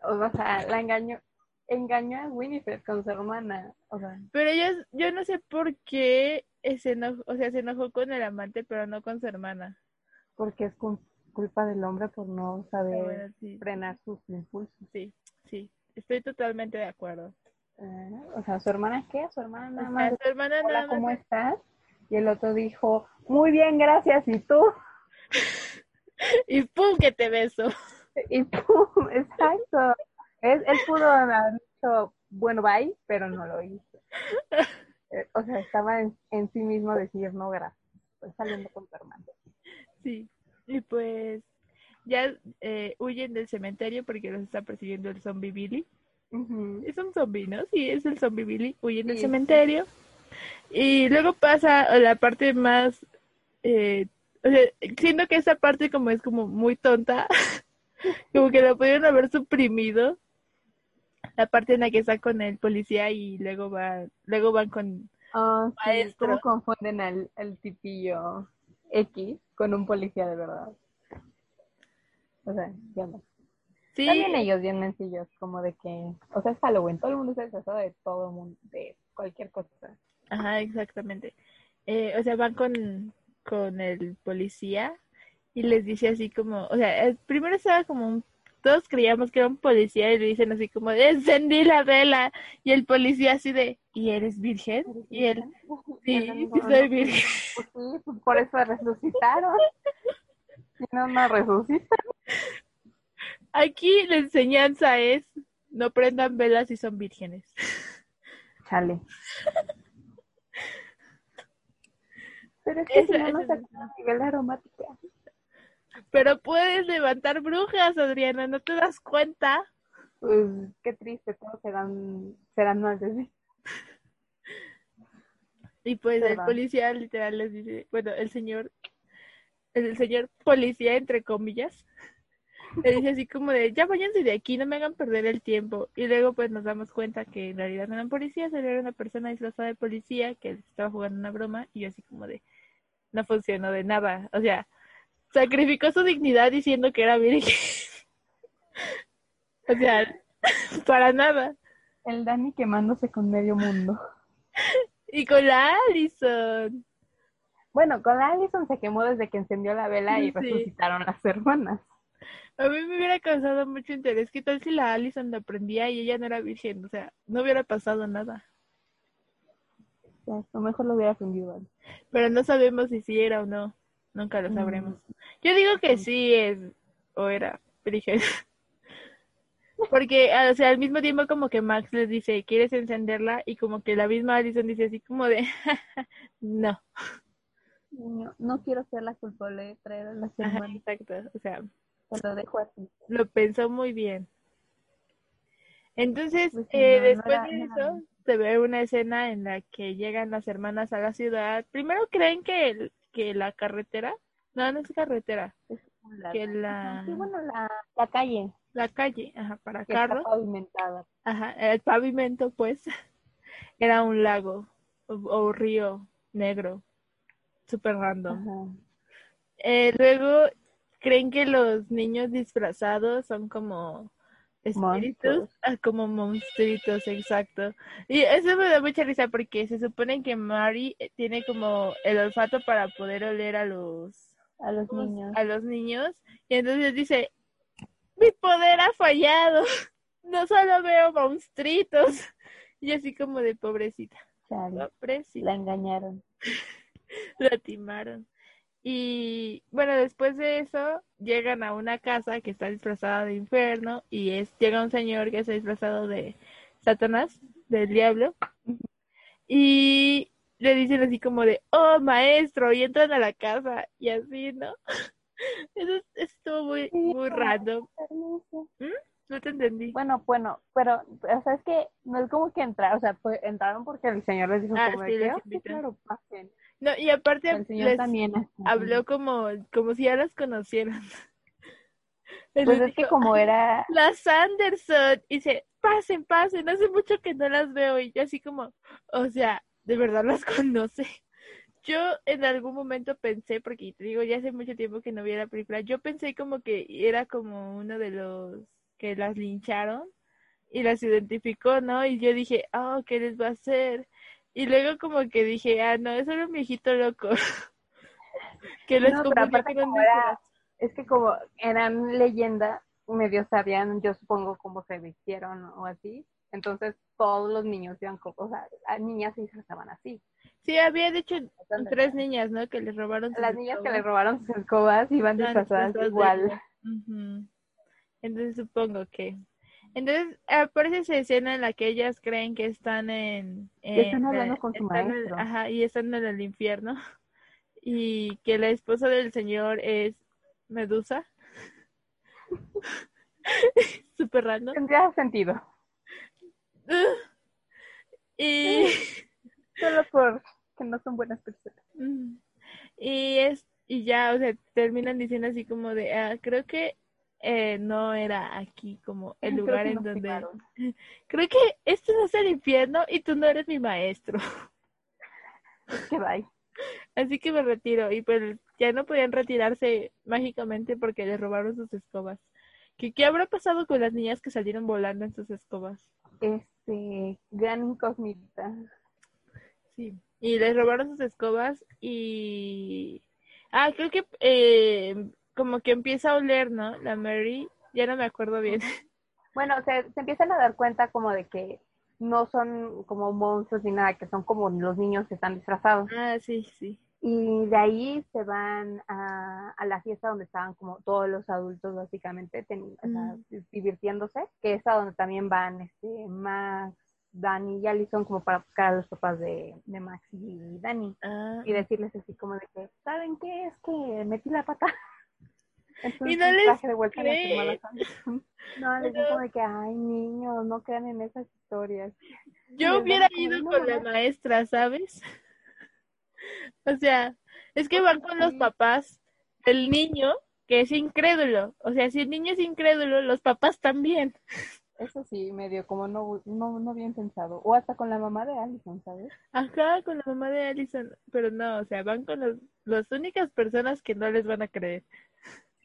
O sea, la engañó, engañó a Winifred con su hermana. O sea, Pero yo, yo no sé por qué se enojó, o sea, se enojó con el amante, pero no con su hermana. porque es cul- culpa del hombre por no saber sí, frenar sus impulsos. sí, sí, estoy totalmente de acuerdo. Eh, o sea, ¿su hermana qué? Su hermana nada más, su hermana hola, nada ¿cómo más, estás? Y el otro dijo, muy bien, gracias, ¿y tú? (laughs) y ¡pum! que te beso. Y pum, (laughs) exacto. Él, él pudo haber dicho, bueno, bye, pero no lo hizo. (laughs) Eh, O sea, estaba en, en sí mismo decir, no, gracias. Estoy saliendo con tu hermano. Sí, y pues ya eh, huyen del cementerio porque los está persiguiendo el zombie Billy. Ujú. Es un zombie, ¿no? Sí, es el zombie Billy. Huyen del Sí. cementerio. Y luego pasa la parte más... eh, o sea, siento que esa parte como es como muy tonta. (laughs) como que lo pudieron haber suprimido. La parte en la que está con el policía y luego va, luego van con... Ah, sí, Maestro. ¿Cómo confunden al, al tipillo X con un policía de verdad? O sea, yo no. Sí, También ellos bien sencillos, como de que, o sea, es Halloween, todo el mundo se disfraza de todo el mundo, de cualquier cosa. Ajá, exactamente. Eh, o sea, van con, con el policía y les dice así como, o sea, el primero estaba como un, todos creíamos que era un policía y le dicen así como, encendí la vela y el policía así de, ¿y eres virgen? Y él, (laughs) sí, sí soy virgen. Pues sí, pues por eso resucitaron. Si no, no resucitan. Aquí la enseñanza es, no prendan velas si son vírgenes. Chale. Pero es que Esa- si no, no esa se es- a nivel aromática. Pero puedes levantar brujas, Adriana, ¿no te das cuenta? Pues qué triste, todos serán, serán más de Y pues el policía literal les dice, bueno, el señor, el señor policía, entre comillas, le dice así como de, ya váyanse de aquí, no me hagan perder el tiempo. Y luego pues nos damos cuenta que en realidad no eran policías, era una persona disfrazada de policía que estaba jugando una broma y yo así como de, no funcionó de nada. O sea, sacrificó su dignidad diciendo que era virgen. o sea, para nada. El Dani quemándose con medio mundo. Y con la Allison. Bueno, con la Allison se quemó desde que encendió la vela y Sí. resucitaron las hermanas. A mí me hubiera causado mucho interés. ¿Qué tal si la Allison lo aprendía y ella no era virgen? O sea, no hubiera pasado nada. O sea, a lo mejor lo hubiera aprendido. Pero no sabemos si sí era o no. Nunca lo Mm. sabremos. Yo digo que sí es o era. (laughs) Porque, o sea, al mismo tiempo como que Max les dice, ¿quieres encenderla? Y como que la misma Allison dice así como de, (laughs) no. no quiero ser la culpable de traer a las Ajá, hermanas, exacto. O sea, lo dejo así. lo pensó muy bien. Entonces, Pues sí, eh, no, después de eso, se ve una escena en la que llegan las hermanas a la ciudad. Primero creen que, el- que la carretera, no, no es carretera, Es lago. que la, Ajá, Sí, bueno, la, la calle la calle, ajá, para que está pavimentada. ajá, el pavimento, pues, (laughs) era un lago o, o río negro, super random. Eh, luego creen que los niños disfrazados son como espíritus, ah, como monstruitos, exacto. Y eso me da mucha risa porque se supone que Mari eh, tiene como el olfato para poder oler a los A los niños. a los niños y entonces dice, mi poder ha fallado, (laughs) no solo veo monstruitos. (laughs) Y así como de pobrecita, Chale, pobrecita. la engañaron. (laughs) la timaron. Y bueno, después de eso llegan a una casa que está disfrazada de infierno y es llega un señor que está disfrazado de Satanás, del diablo. Y le dicen así como de, "Oh, maestro", y entran a la casa y así, ¿no? (laughs) Eso, estuvo muy muy random. Permiso. No te entendí. Bueno, bueno, pero, o sea, es que no es como que entrar, o sea, pues, entraron porque el señor les dijo Ah, como sí, les "Oh, sí, claro, pasen. No, y aparte El señor les también. habló como como si ya las conocieran. (laughs) Pues Les es que como era, las Anderson. Y dice, pasen, pasen, hace mucho que no las veo. Y yo así como, o sea, de verdad las (laughs) conoce. Yo en algún momento pensé, porque te digo, ya hace mucho tiempo que no vi la película, yo pensé como que era como uno de los que las lincharon y las identificó, ¿no? Y yo dije, oh, ¿qué les va a hacer? Y luego como que dije, ah, no, eso era un viejito loco. (laughs) que les No, pero aparte como era- es que como eran leyenda, medio sabían, yo supongo, cómo se vistieron o así. Entonces todos los niños iban como, o sea, las niñas se disfrazaban así. Sí, había de hecho Entonces, tres niñas, ¿no? Que les robaron sus Las niñas que escobas. le robaron sus escobas iban disfrazadas disfrazadas de igual. Entonces supongo que. Entonces aparece esa escena en la que ellas creen que están en. Que están en, hablando con su están en- maestro. ajá, y están en el infierno. (laughs) Y que la esposa del señor es Medusa. (laughs) Súper random. Tendría sentido. (laughs) Y. Solo por que no son buenas personas. Y es, y ya, o sea, terminan diciendo así como de, ah, creo que eh, no era aquí como el lugar en donde, (laughs) creo que esto no es el infierno y tú no eres mi maestro. (laughs) Que bye. Así que me retiro y pues ya no podían retirarse mágicamente porque les robaron sus escobas. ¿Qué, qué habrá pasado con las niñas que salieron volando en sus escobas? Este, gran incógnita. Sí. Y les robaron sus escobas y... Ah, creo que eh, como que empieza a oler, ¿no? La Mary. Ya no me acuerdo bien. Bueno, se, se empiezan a dar cuenta como de que no son como monstruos ni nada, que son como los niños que están disfrazados. Ah, sí, sí. Y de ahí se van a, a la fiesta donde estaban como todos los adultos básicamente ten- o sea, divirtiéndose, que es a donde también van este Max, Dani y Allison como para buscar a los papás de, de Max y Dani Ah, y decirles así como de que, ¿saben qué? Es que metí la pata. Y no les de vuelta Anderson. (laughs) No, les digo como de que, ay, niños, no crean en esas historias. yo hubiera ido "No, con la mamá". maestra, ¿sabes? (laughs) O sea, es que van con los papás del niño que es incrédulo. O sea, si el niño es incrédulo, los papás también. (laughs) Eso sí, medio como no, no, no bien pensado. O hasta con la mamá de Allison, ¿sabes? Ajá, con la mamá de Allison. Pero no, o sea, van con los, las únicas personas que no les van a creer.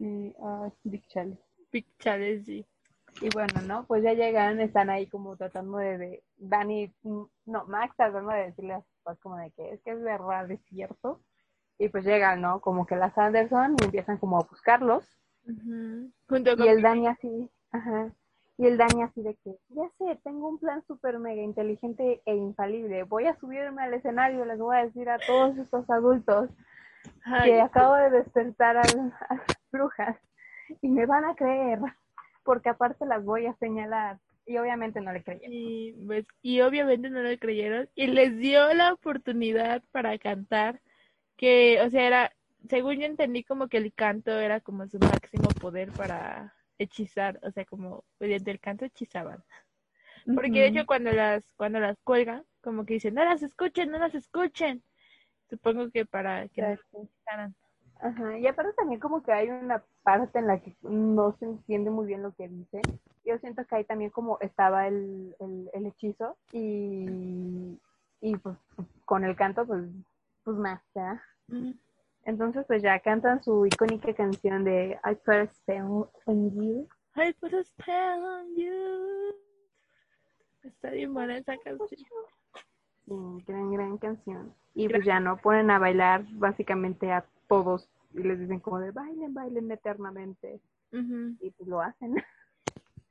Sí, ay, Big Chale. Big sí. Y bueno, ¿no? Pues ya llegan, están ahí como tratando de, de Dani, mm, no, Max tratando de decirle a sus papás como de que es que es verdad, es cierto. Y pues llegan, ¿no? Como que las Anderson y empiezan como a buscarlos. Ujú. Junto con Y el Dani así, ajá. Y el Dani así de que, ya sé, tengo un plan súper mega inteligente e infalible. Voy a subirme al escenario, les voy a decir a todos estos adultos Ay, que acabo de despertar al- brujas y me van a creer, porque aparte las voy a señalar. Y obviamente no le creyeron. y, pues, y obviamente no le creyeron y les dio la oportunidad para cantar que, o sea, era, según yo entendí como que el canto era como su máximo poder para hechizar, o sea, como mediante el canto hechizaban. Porque de hecho cuando las, cuando las cuelgan, como que dicen, no las escuchen, no las escuchen. Supongo que para que las escucharan. Ajá, y aparte también como que hay una parte en la que no se entiende muy bien lo que dice. Yo siento que ahí también como estaba el, el, el hechizo y, y pues con el canto pues, pues más, ¿ya? Mm. Entonces pues ya cantan su icónica canción de I Put a Spell on You. I put a spell on you. Está bien buena esa canción. Sí, gran, gran canción. Y pues ya no ponen a bailar básicamente a todos y les dicen como de bailen, bailen eternamente. Y pues lo hacen. (laughs)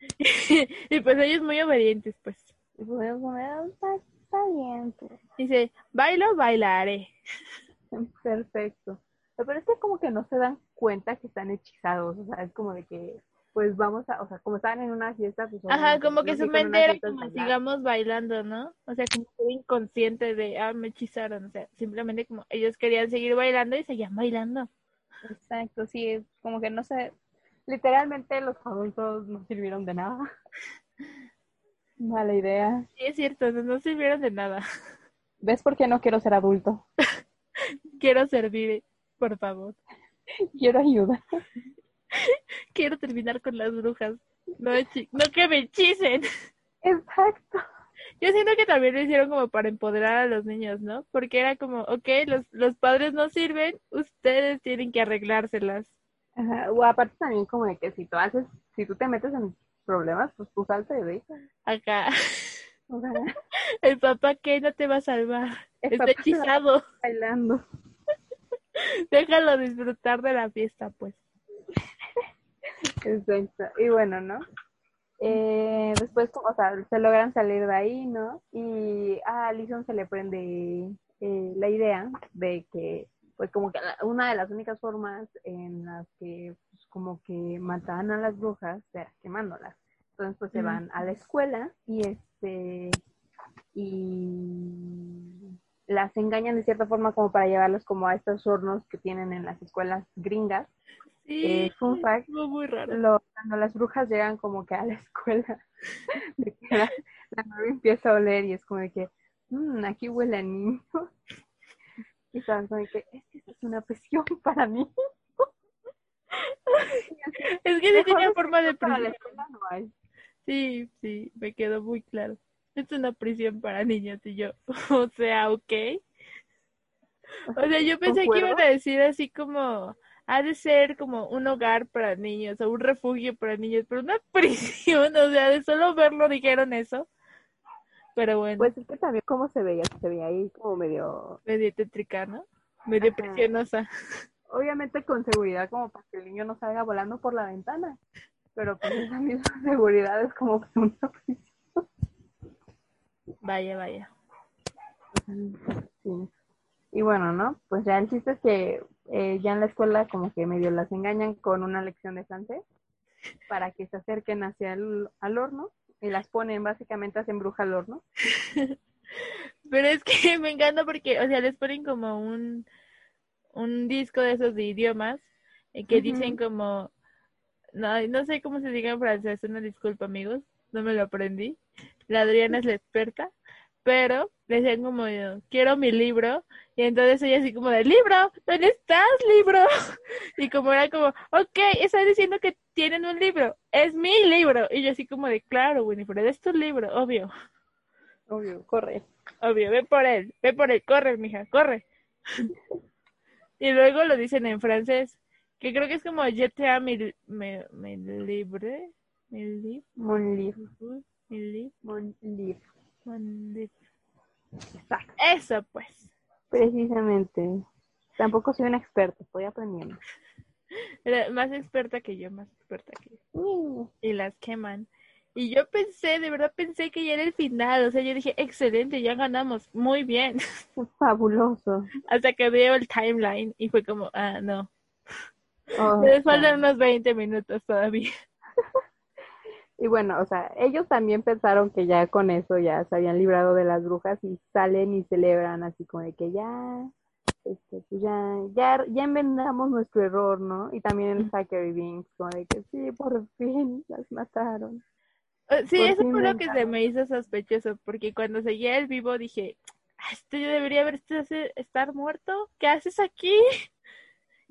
(laughs) y pues ellos muy obedientes, pues. Y pues ellos como "Ah, está, está bien, pues". Dice, bailo, bailaré. (laughs) Perfecto. Pero es que como que no se dan cuenta que están hechizados, o sea, es como de que, pues vamos a, o sea, como estaban en una fiesta, pues Ajá, como que su mente era como bailar. sigamos bailando, ¿no? O sea, como que era inconsciente de, ah, me hechizaron. O sea, simplemente como ellos querían seguir bailando y seguían bailando. Exacto, sí, es como que no sé, literalmente los adultos no sirvieron de nada. (laughs) Mala idea. Sí, es cierto, no, no sirvieron de nada. (laughs) ¿Ves por qué no quiero ser adulto? Quiero servir, por favor. (laughs) Quiero ayuda. (laughs) Quiero terminar con las brujas. No, no que me hechicen. Exacto. Yo siento que también lo hicieron como para empoderar a los niños, ¿no? Porque era como, ok, los, los padres no sirven, ustedes tienen que arreglárselas. Ajá, O aparte también como de que si tú haces, si tú te metes en problemas, pues tú salte de ahí. Acá, O sea, (laughs) el papá que no te va a salvar. Está hechizado. bailando. (laughs) Déjalo disfrutar de la fiesta, pues. Exacto. Y bueno, ¿no? Eh, después, o sea, se logran salir de ahí, ¿no? Y a Alison se le prende eh, la idea de que, pues, como que una de las únicas formas en las que, pues, como que mataban a las brujas era quemándolas. Entonces, pues, se van a la escuela y este, y las engañan de cierta forma como para llevarlos como a estos hornos que tienen en las escuelas gringas. Sí, Eh, fun fact, muy raro. lo- cuando las brujas llegan como que a la (laughs) escuela, de que la, la nave empieza a oler y es como de que, "Mm, aquí huele a niño. Y estaban como de que, es que esto es una presión (laughs) para mí. Es que Mejor tenía forma de Para la prisión. escuela no hay. Sí, sí, me quedó muy claro. Es una prisión para niños y yo, (laughs) o sea, ok. O sea, yo pensé que iban a decir así como, ha de ser como un hogar para niños o un refugio para niños, pero una (laughs) prisión, o sea, de solo verlo dijeron eso. Pero bueno, Pues es que también cómo se veía, se veía ahí como medio, medio tétrica, ¿no? Medio Ajá. prisionosa. obviamente con seguridad como para que el niño no salga volando por la ventana. Pero pues esa misma (laughs) seguridad es como una prisión. Vaya, vaya. Sí. Y bueno, ¿no? Pues ya el chiste es que eh, ya en la escuela como que medio las engañan con una lección de francés para que se acerquen hacia el al horno y las ponen, básicamente hacen bruja al horno. (laughs) Pero es que (laughs) me encanta porque, o sea, les ponen como un, un disco de esos de idiomas eh, que dicen como, no, no sé cómo se diga en francés, una disculpa amigos, no me lo aprendí. La Adriana es la experta, pero decían como, quiero mi libro, y entonces ella así como de, libro, ¿dónde estás, libro? (laughs) Y como era como, ok, está diciendo que tienen un libro, es mi libro, y yo así como de, claro, Winifred, es tu libro, obvio. Obvio, corre. Obvio, ve por él, ve por él, corre, mija, corre. y luego lo dicen en francés, que creo que es como je te amo, mi, mi, mi libre, mi libre, Mon livre, mi libre, mon livre. mon libre. Exacto. Eso pues. Precisamente. Tampoco soy una experta, estoy aprendiendo. Más experta que yo, más experta que yo. Mm. Y las queman. Y yo pensé, de verdad pensé que ya era el final. O sea, yo dije, excelente, ya ganamos, muy bien. (laughs) Fabuloso. Hasta que veo el timeline y fue como, ah, no. Oh, Me sea. faltan unos 20 minutos todavía. (laughs) Y bueno, o sea, ellos también pensaron que ya con eso ya se habían librado de las brujas y salen y celebran así como de que ya, este, pues ya, ya, ya enmendamos nuestro error, ¿no? Y también el Zachary Binks, como de que sí, por fin las mataron. Eh, Sí, Por eso fue lo que se me hizo sospechoso, porque cuando seguía el vivo dije, "Ah, esto yo debería haber este- estar muerto, ¿qué haces aquí?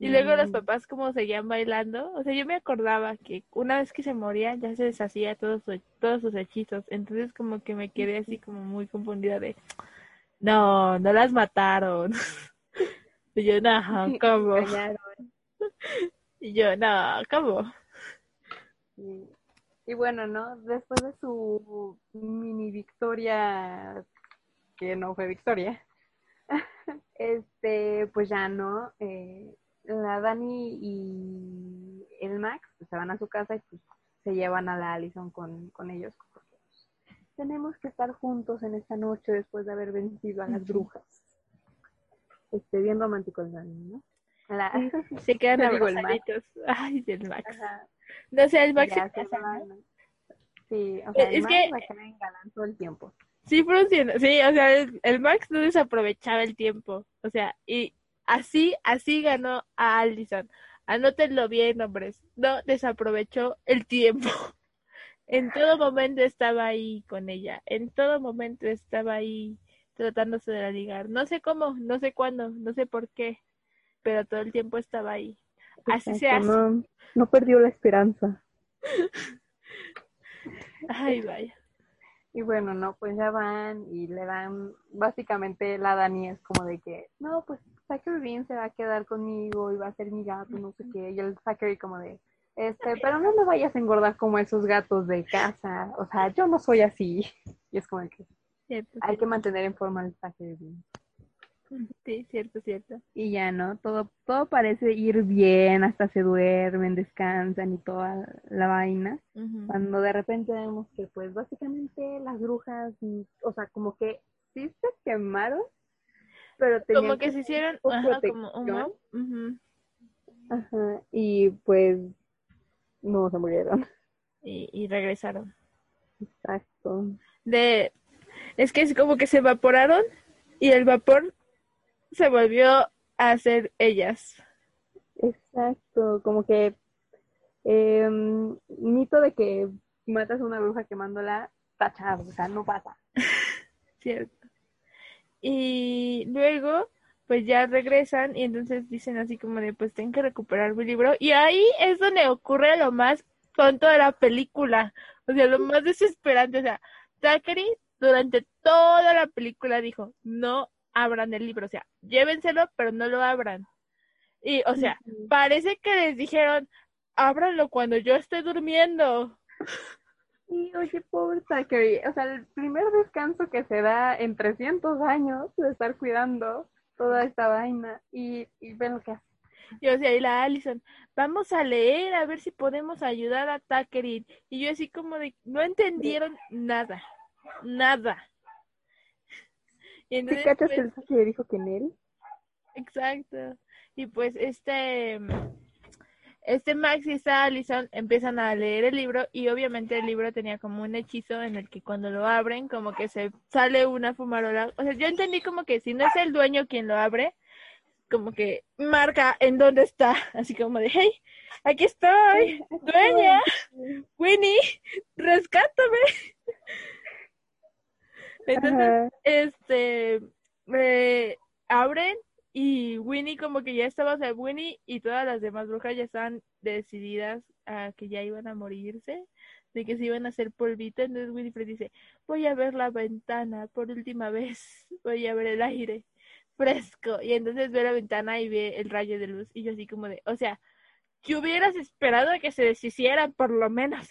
Y luego los Mm. papás como seguían bailando, o sea, yo me acordaba que una vez que se moría ya se deshacía todos sus, todos sus hechizos, entonces como que me quedé así como muy confundida de, no, no las mataron. (laughs) Y yo, no, (laughs) ¿cómo? (laughs) Y yo, no, ¿cómo? Y, y bueno, ¿no? Después de su mini victoria, que no fue victoria, este, pues ya no, eh, la Dani y el Max pues, se van a su casa y pues se llevan a la Allison con, con ellos. porque, pues, tenemos que estar juntos en esta noche después de haber vencido a las brujas. Este, bien romántico el Dani, ¿no? La- Se quedan (laughs) abrazaditos. Ay, el Max. Ajá. No sé, el Max Ya se se casa, ¿no? van. Sí, o sea, Es el que- Max todo el tiempo. Sí, funciona. Sí, o sea, el, el Max no desaprovechaba el tiempo. O sea, y así, así ganó a Allison. Anótenlo bien, hombres. No desaprovechó el tiempo. (laughs) En todo momento estaba ahí con ella. En todo momento estaba ahí tratándose de la ligar. No sé cómo, no sé cuándo, no sé por qué, pero todo el tiempo estaba ahí. Así se hace. No, no perdió la esperanza. (laughs) Ay, vaya. Y bueno, no, pues ya van y le dan, básicamente la Dani es como de que, no, pues Zachary Bean se va a quedar conmigo y va a ser mi gato, no sé qué. Y el Zachary como de, este, pero no me vayas a engordar como esos gatos de casa. O sea, yo no soy así. Y es como que Cierto, hay que mantener en forma al Zachary Bean. Sí, cierto, cierto. Y ya, ¿no? Todo, todo parece ir bien, hasta se duermen, descansan y toda la vaina. Cuando de repente vemos que, pues, básicamente las brujas, o sea, como que sí se quemaron, pero tenían Como que se hicieron, ajá, como humo. Ujú. Ajá, y pues no se murieron. y, y regresaron. Exacto. De, es que es como que se evaporaron y el vapor se volvió a hacer ellas. Exacto. Como que em, mito de que matas a una bruja quemándola, tachado, o sea, no pasa. (laughs) Cierto. Y luego, pues ya regresan y entonces dicen así como de, pues tengo que recuperar mi libro. Y ahí es donde ocurre lo más tonto de la película. O sea, lo más desesperante. O sea, Zachary durante toda la película dijo, no abran el libro. O sea, llévenselo, pero no lo abran. Y, o sea, parece que les dijeron, ábranlo cuando yo esté durmiendo. Y oye, pobre Zachary, o sea, el primer descanso que se da en 300 años de estar cuidando toda esta vaina y, y ven lo que hace. Y o sea, y la Allison, vamos a leer a ver si podemos ayudar a Tuckerin. Y yo así como de, no entendieron nada, nada. Y ¿Sí entonces, cachas pues, que el Zachary dijo que en él? exacto. Y pues este, este Max y esta Allison empiezan a leer el libro y obviamente el libro tenía como un hechizo en el que cuando lo abren como que se sale una fumarola. O sea, yo entendí como que si no es el dueño quien lo abre, como que marca en dónde está, (laughs) así como de, hey, aquí estoy, dueña, Winnie, rescátame. Entonces, Ajá. este, eh, abren y Winnie como que ya estaba, o sea, Winnie y todas las demás brujas ya estaban decididas a que ya iban a morirse, de que se iban a hacer polvito, entonces Winifred dice, voy a ver la ventana por última vez, (laughs) voy a ver el aire fresco, y entonces ve la ventana y ve el rayo de luz, y yo así como de, o sea, que hubieras esperado que se deshicieran por lo menos,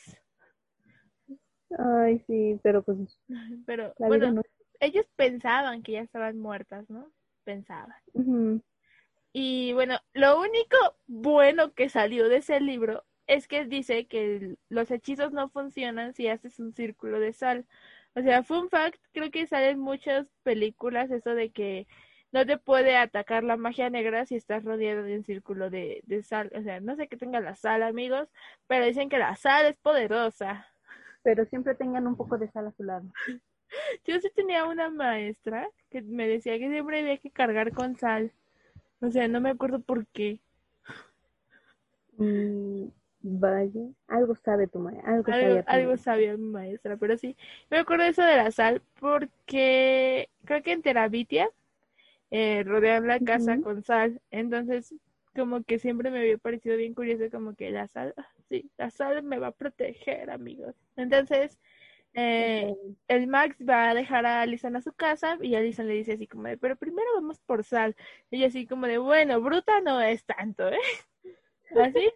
Ay, sí, pero pues (laughs) pero bueno, no. ellos pensaban que ya estaban muertas, ¿no? Pensaban. Ujú. Y bueno, lo único bueno que salió de ese libro es que dice que los hechizos no funcionan si haces un círculo de sal. O sea, fun fact, creo que sale en muchas películas eso de que no te puede atacar la magia negra si estás rodeado de un círculo de, de sal. O sea, no sé que tenga la sal, amigos, pero dicen que la sal es poderosa. Pero siempre tengan un poco de sal a su lado. (laughs) (laughs) Yo sí tenía una maestra que me decía que siempre había que cargar con sal. O sea, no me acuerdo por qué. Mm, vaya, algo sabe tu maestra. Algo, Algo, sabía algo mi maestra, pero sí. Me acuerdo eso de la sal porque creo que en Terabitia eh, rodean la casa con sal. Entonces, como que siempre me había parecido bien curioso, como que la sal, ah, sí, la sal me va a proteger, amigos. Entonces, eh, el Max va a dejar a Alison a su casa y Alison le dice así como de, pero primero vamos por sal. Y ella así como de, bueno, bruta no es tanto, ¿eh? (laughs) Así,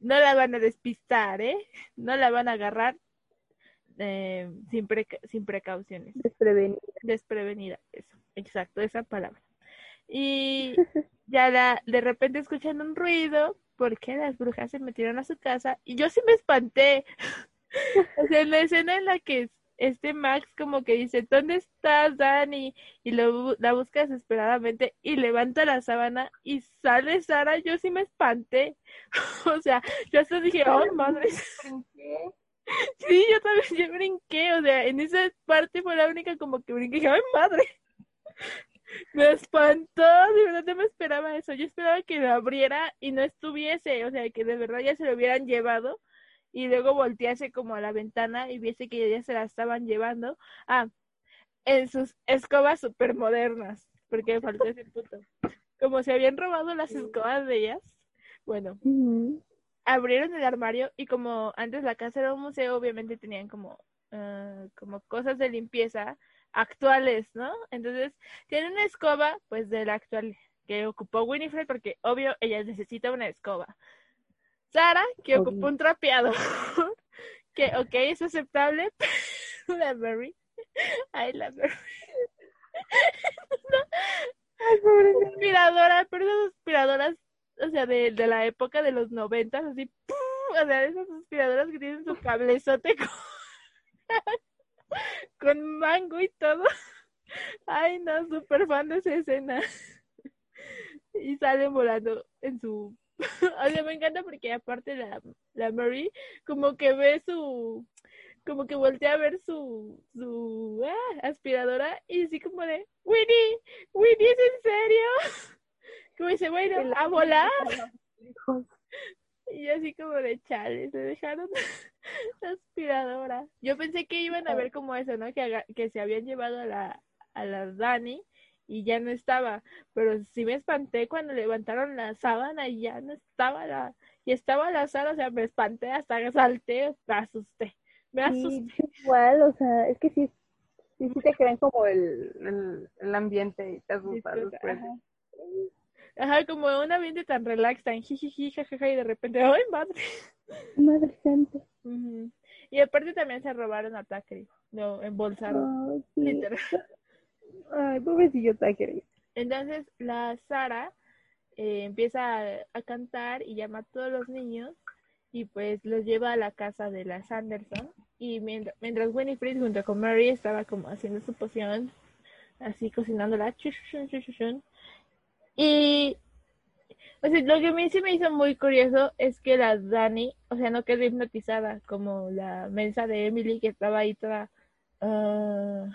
no la van a despistar, ¿eh? No la van a agarrar eh, sin, preca- sin precauciones Desprevenida. desprevenida, eso, exacto, esa palabra. Y ya la, de repente escuchan un ruido porque las brujas se metieron a su casa y yo sí me espanté. O sea, en la escena en la que este Max como que dice, ¿dónde estás, Dani? Y lo, la busca desesperadamente y levanta la sábana y sale Sara, yo sí me espanté. (laughs) O sea, yo hasta dije, ¡ay, madre! (laughs) Sí, yo también yo brinqué, o sea, en esa parte fue la única como que brinqué, dije, ¡ay, madre! (laughs) Me espantó, de verdad no me esperaba eso, yo esperaba que lo abriera y no estuviese, o sea, que de verdad ya se lo hubieran llevado y luego voltease como a la ventana y viese que ya se la estaban llevando, ah, en sus escobas super modernas, porque faltó ese punto, como se habían robado las escobas de ellas, bueno, abrieron el armario y como antes la casa era un museo, obviamente tenían como, ah, como cosas de limpieza actuales, ¿no? Entonces, tienen una escoba, pues, de la actual que ocupó Winifred, porque obvio ella necesita una escoba. Sara, que ocupó un trapeador, (laughs) que, ok, es aceptable, (laughs) la Mary, ay, la Mary. (laughs) Ay, pobre aspiradora, pero esas aspiradoras, o sea, de, de la época de los noventas, así, ¡pum! o sea, esas aspiradoras que tienen su cablezote con, con mango y todo. Ay, no, súper fan de esa escena. Y salen volando en su... (laughs) O sea, me encanta porque aparte la, la Mary como que ve su... Como que voltea a ver su, su ah, aspiradora y así como de, Winnie, Winnie, ¿es en serio? (laughs) Como dice, bueno, a volar. (laughs) Y así como de chale, se dejaron la aspiradora. Yo pensé que iban a ver como eso, ¿no? Que, que se habían llevado a la, a la Dani y ya no estaba. Pero sí me espanté cuando levantaron la sábana y ya no estaba la, y estaba la Sara, o sea, me espanté hasta que salté, me asusté. Me asusté. Sí, igual, o sea, es que sí, sí, sí te (laughs) crean como el, el, el ambiente y te asustas después. Ajá. Ajá, como un ambiente tan relax, tan jijiji, jajaja, y de repente, ¡ay, madre! (laughs) Madre santa. Y aparte también se robaron a Takeri, lo embolsaron, sí. literal. Ay, pobrecillo Tucker. Entonces la Sara eh, empieza a, cantar y llama a todos los niños y pues los lleva a la casa de las Anderson y mientras, mientras Winifred junto con Mary estaba como haciendo su poción, así cocinándola, chuchuchun, chuchuchun. y o sea, lo que a mí sí me hizo muy curioso es que la Dani, o sea, no quedó hipnotizada como la mensa de Emily que estaba ahí toda ah,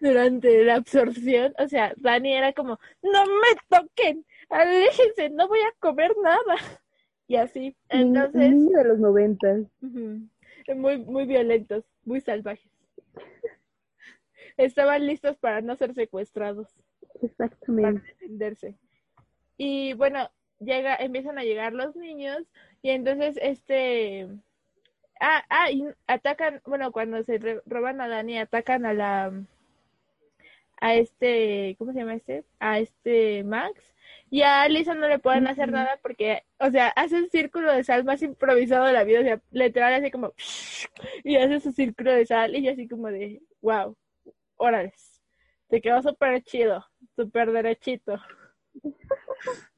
durante la absorción. O sea, Dani era como, no me toquen, aléjense, no voy a comer nada. Y así, entonces, Niño de los noventas. muy, muy violentos, muy salvajes. Estaban listos para no ser secuestrados para Exactamente. defenderse. Y bueno, llega, empiezan a llegar los niños y entonces este ah, ah, y atacan, bueno, cuando se roban a Dani, atacan a la a este, ¿cómo se llama este? A este Max. Y a Alison no le pueden hacer nada porque, o sea, hace el círculo de sal más improvisado de la vida, o sea, literal así como (laughs) y hace su círculo de sal y yo así como de, wow, órale, te quedó súper chido, súper derechito. (laughs)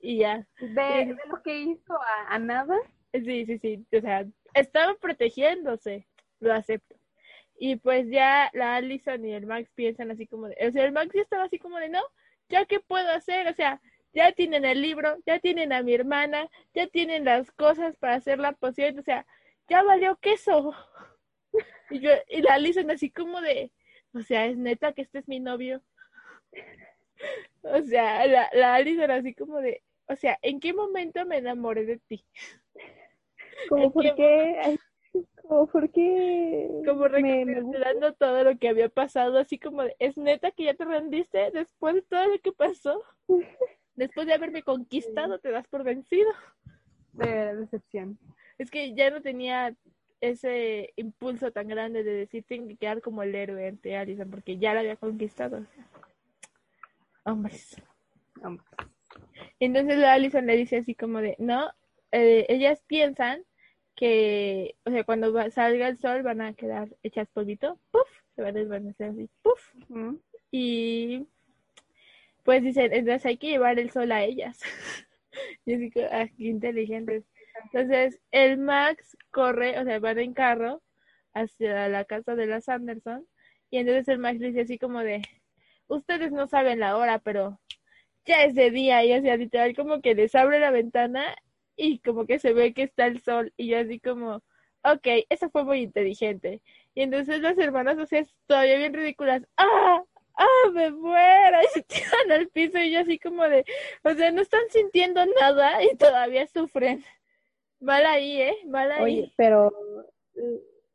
y ya, De, de lo que hizo a, a nada, sí, sí, sí, o sea, estaba protegiéndose, lo acepto. Y pues ya la Allison y el Max piensan así como de, o sea, el Max ya estaba así como de, no, ¿ya qué puedo hacer? O sea, ya tienen el libro, ya tienen a mi hermana, ya tienen las cosas para hacer la poción, o sea, ya valió queso. (laughs) Y yo, y la Allison así como de, o sea, es neta que este es mi novio. (laughs) O sea, la, la era así como de, o sea, ¿en qué momento me enamoré de ti? (laughs) (laughs) Como por qué, como por qué Como recapitulando todo lo que había pasado, así como de, ¿es neta que ya te rendiste después de todo lo que pasó? (laughs) Después de haberme conquistado, te das por vencido. de decepción. Es que ya no tenía ese impulso tan grande de decir, tengo que quedar como el héroe ante Alison, porque ya la había conquistado. Hombres. Hombre. Entonces la Alison le dice así como de, no, eh, ellas piensan que, o sea, cuando va- salga el sol van a quedar hechas polvito, puff, se van a desvanecer así, puff, y pues dicen, entonces hay que llevar el sol a ellas. (laughs) Y así que, ah, qué inteligentes. Entonces, el Max corre, o sea, van en carro hacia la casa de las Anderson, y entonces el Max le dice así como de, ustedes no saben la hora, pero ya es de día, y o sea, literal como que les abre la ventana y como que se ve que está el sol, y yo así como, ok, eso fue muy inteligente. Y entonces las hermanas, o sea, todavía bien ridículas, ¡ah! ¡ah! me muero! (laughs) Y se tiran al piso y yo así como de, o sea, no están sintiendo nada y todavía sufren. Mal ahí, ¿eh? Mal ahí. Oye, pero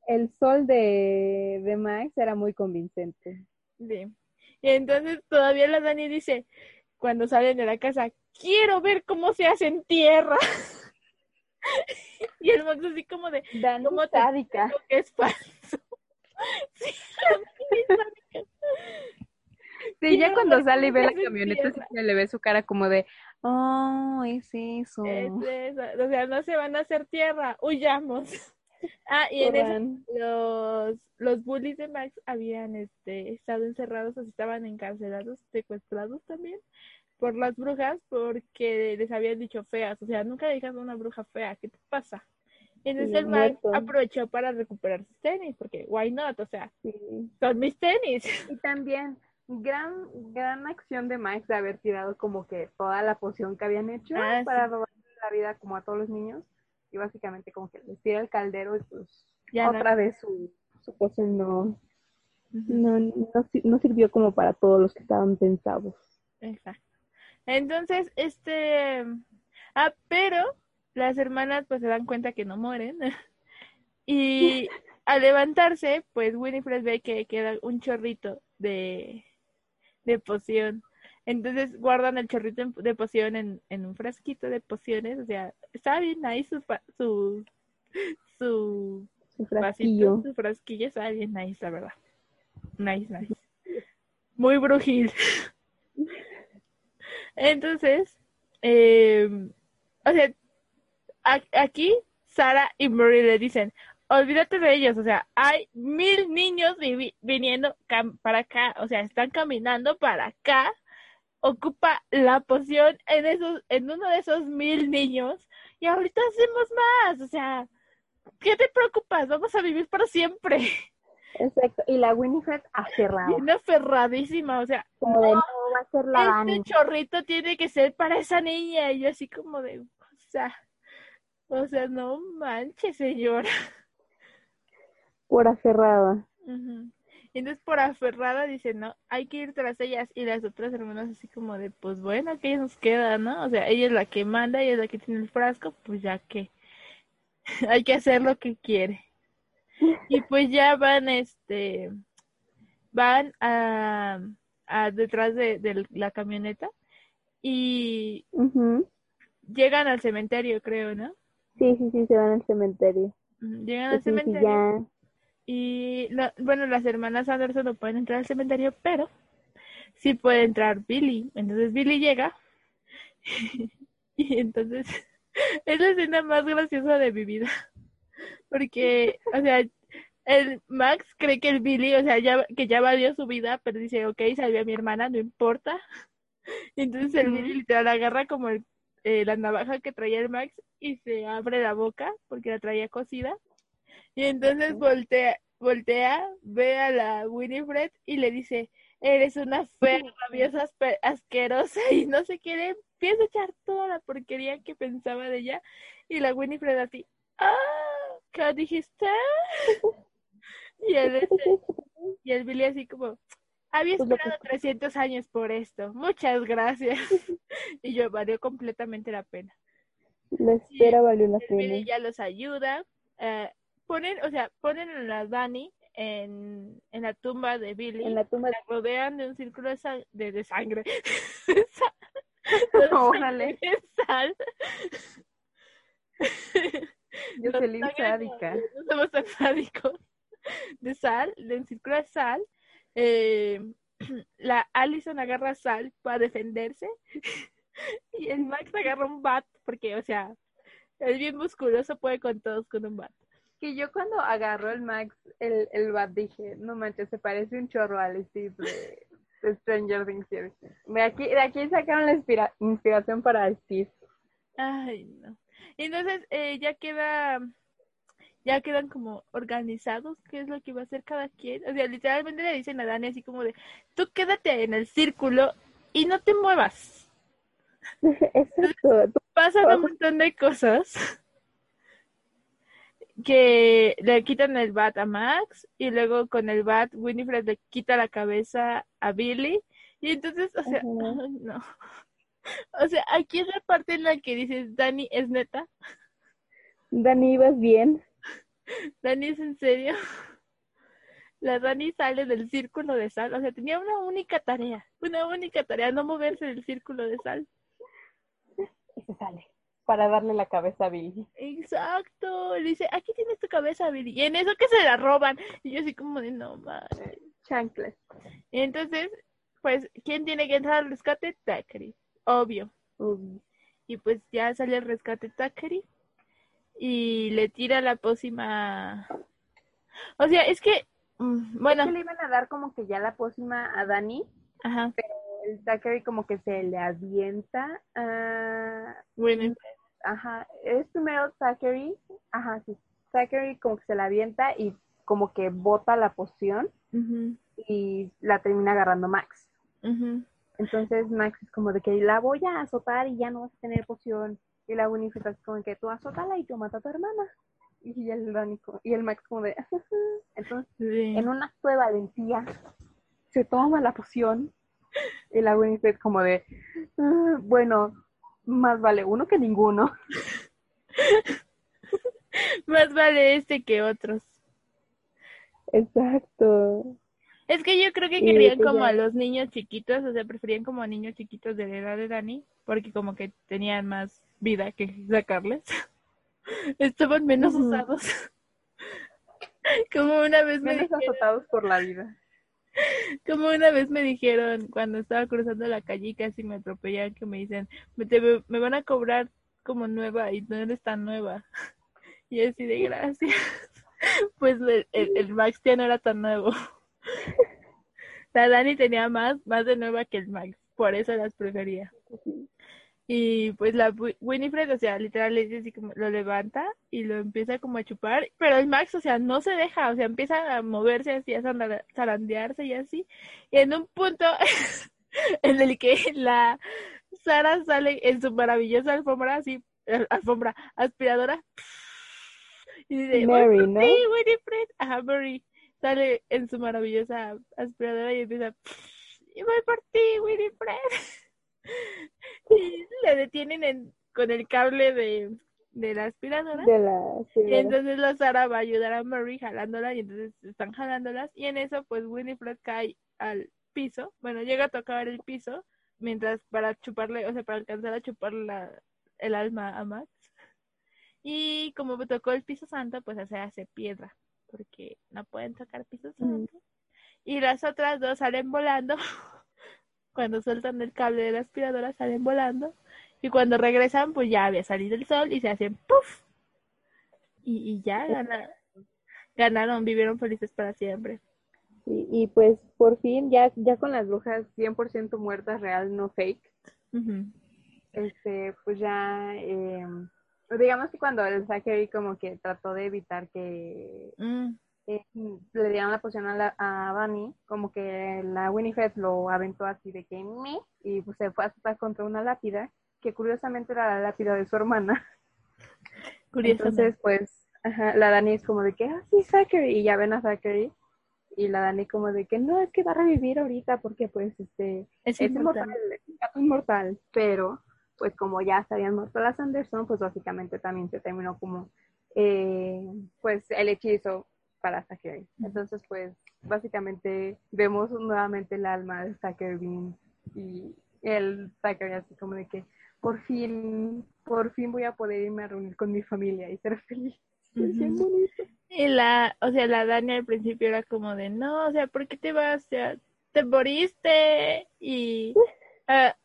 el sol de, de Max era muy convincente. Sí. Y entonces todavía la Dani dice, cuando salen de la casa, quiero ver cómo se hacen tierra. (laughs) y el Max así como de, Dani ¿Cómo te- sádica. "Creo que es falso. (laughs) sí, la misma. Sí, ya cuando sale y ve la camioneta, se le ve su cara como de, oh, es eso. Es eso. O sea, no se van a hacer tierra, huyamos. (laughs) Ah, y en eso los, los bullies de Max habían este, estado encerrados, o estaban encarcelados, secuestrados también por las brujas porque les habían dicho feas. O sea, nunca digas a una bruja fea, ¿qué te pasa? Y entonces Sí, el Max muerto. aprovechó para recuperar sus tenis, porque why not? O sea, Sí. son mis tenis. (laughs) Y también, gran, gran acción de Max de haber tirado como que toda la poción que habían hecho Ah, para sí. robarle la vida como a todos los niños. Y básicamente como que les tira el caldero y pues Ya no. otra vez su, su poción no, no, no, no sirvió como para todos los que estaban pensados. Exacto. Entonces, este, ah, pero las hermanas pues se dan cuenta que no mueren. (laughs) Y al levantarse, pues Winifred ve que queda un chorrito de, de poción. Entonces guardan el chorrito de poción en, en un frasquito de pociones. O sea, está bien ahí su, su, (laughs) su Su vasito, frasquillo. su frasquillo está bien nice, la verdad. Nice, nice. Muy brujil. (laughs) Entonces, eh, o sea, aquí Sara y Murray le dicen, olvídate de ellos, o sea, hay mil niños viniendo para acá, o sea, están caminando para acá, ocupa la poción en esos, en uno de esos mil niños, y ahorita hacemos más, o sea, ¿qué te preocupas? Vamos a vivir para siempre. (laughs) Exacto. Y la Winifred aferrada. Bien aferradísima, o sea, Como de, no, va a ser la Dani. este chorrito tiene que ser para esa niña, y yo así como de, o sea, o sea, no manches, señora. Por aferrada. Ujú. Y entonces por aferrada dice, no, hay que ir tras ellas. Y las otras hermanas así como de, pues bueno, que nos queda, ¿no? O sea, ella es la que manda, ella es la que tiene el frasco, pues ya que (laughs) hay que hacer lo que quiere. Y pues ya van, este, van a, a detrás de, de la camioneta y llegan al cementerio, creo, ¿no? Sí, sí, sí, se van al cementerio. Llegan al sí, cementerio. Y la- bueno, las hermanas Anderson no pueden entrar al cementerio, pero sí puede entrar Billy. Entonces Billy llega (laughs) y entonces (laughs) es la escena más graciosa de mi vida. Porque, o sea, el Max cree que el Billy, o sea, ya, que ya valió su vida, pero dice, ok, salvé a mi hermana, no importa. Y (laughs) entonces el Billy literal agarra como el- eh, la navaja que traía el Max y se abre la boca porque la traía cosida. Y entonces voltea, voltea, ve a la Winifred y le dice, eres una fea, (laughs) rabiosa, asquerosa y no sé qué, le empieza a echar toda la porquería que pensaba de ella. Y la Winifred así, ah, ¿qué dijiste? (laughs) Y el, este- y el Billy así como, Había Pues esperado 300 años por esto. Muchas gracias. (laughs) y yo, valió completamente la pena. La espera valió la pena. Billy ya los ayuda. eh, ponen, o sea, ponen a la Dani en, en la tumba de Billy. En la tumba La rodean de un círculo de, sang- de, de sangre. (laughs) Órale. sal. (laughs) Jocelyn Sangre sádica. No, somos tan sádicos. (laughs) De sal, de un círculo de sal. Eh, (clears throat) la Allison agarra sal para defenderse. (laughs) Y el Max agarra un bat, porque, o sea, es bien musculoso, puede con todos con un bat. Que yo cuando agarró el Max, el, el bat, dije, no manches, se parece un chorro al Steve de, de Stranger Things. De aquí, de aquí sacaron la inspira- inspiración para Steve. Ay, no. Entonces, eh, ya queda, ya quedan como organizados qué es lo que va a hacer cada quien. O sea, literalmente le dicen a Dani así como de, tú quédate en el círculo y no te muevas. (laughs) Exacto. Pasan un montón de cosas (laughs) que le quitan el bat a Max y luego con el bat Winifred le quita la cabeza a Billy y entonces, o sea, (laughs) no. O sea, aquí es la parte en la que dices, Dani, ¿es neta? Dani, ¿ibas bien? Dani, ¿es en serio? La Dani sale del círculo de sal, o sea, tenía una única tarea, una única tarea, no moverse del círculo de sal. Y se sale. Para darle la cabeza a Billy. Exacto, le dice, aquí tienes tu cabeza, Billy. Y en eso que se la roban. Y yo así como de, no, madre. Chanclas. Y entonces, pues, ¿quién tiene que entrar al rescate? Thackeray, obvio. Uy. Y pues ya sale el rescate Thackeray y le tira la pócima. O sea, es que, mm, bueno, Es que le iban a dar como que ya la pócima a Dani. ajá, El Zachary como que se le avienta a... bueno, Ajá, es primero Zachary. Ajá, sí. Zachary como que se la avienta y como que bota la poción y la termina agarrando Max. ujú. Entonces Max es como de que la voy a azotar y ya no vas a tener poción. Y la Winifred es como que tú azótala y yo mata a tu hermana. Y el, y el Max como de... (laughs) Entonces, Sí. en un acto de valentía, se toma la poción. Y la Winifred como de... "Ah, bueno, más vale uno que ninguno. (laughs) Más vale este que otros. Exacto. Es que yo creo que querían pues como a los niños chiquitos, o sea, preferían como a niños chiquitos de la edad de Dani, porque como que tenían más vida que sacarles. (laughs) Estaban menos usados. (laughs) Como una vez me Menos dijeron, azotados por la vida. (laughs) como una vez me dijeron cuando estaba cruzando la calle y casi me atropellan, que me dicen, me, te- me van a cobrar como nueva y no eres tan nueva. Y así de gracias. Pues el, el, el Max ya no era tan nuevo. (laughs) La Dani tenía más, más de nueva que el Max, por eso las prefería. Y pues la Wi- Winifred, o sea, literal le dice así como lo levanta y lo empieza como a chupar, pero el Max, o sea, no se deja, o sea, empieza a moverse así, a zarandearse y así. Y en un punto (laughs) en el que la Sara sale en su maravillosa alfombra, así, alfombra, aspiradora, (laughs) y dice, "Voy Mary, ¿no? Winifred. Ajá, Mary sale en su maravillosa aspiradora y empieza, y voy por ti, Winifred. (laughs) Y le detienen en- con el cable de, de la aspiradora. De la Y entonces la Sara va a ayudar a Mary jalándola y entonces están jalándolas. Y en eso pues Winifred cae al piso, bueno llega a tocar el piso mientras para chuparle, o sea para alcanzar a chuparle la- el alma a Max. Y como tocó el piso santo pues se hace piedra porque no pueden tocar piso Mm. y las otras dos salen volando. (laughs) Cuando sueltan el cable de la aspiradora salen volando. Y cuando regresan pues ya había salido el sol y se hacen puff y, y ya gana- ganaron, vivieron felices para siempre. Sí, y pues por fin, ya, ya con las brujas 100% muertas, real, no fake, este, pues ya, eh, digamos que cuando el Zachary como que trató de evitar que Mm, eh, le dieran la poción a, la, a Bunny, como que la Winifred lo aventó así de que me, y pues se fue a azotar contra una lápida, que curiosamente era la lápida de su hermana. (laughs) curiosamente. Entonces, pues, ajá, la Dani es como de que, ah, sí, Zachary, y ya ven a Zachary, y la Dani como de que no, es que va a revivir ahorita porque pues este Es es inmortal. inmortal, es un gato inmortal, pero pues como ya se habían muerto las Anderson, pues básicamente también se terminó como eh, pues el hechizo para Zachary. Entonces pues básicamente vemos nuevamente el alma de Zachary Bean y el Zachary así como de que por fin, por fin voy a poder irme a reunir con mi familia y ser feliz. (laughs) Y la, o sea, la Dani al principio era como de, no, o sea, ¿por qué te vas? O sea, te moriste. Y (laughs) ah,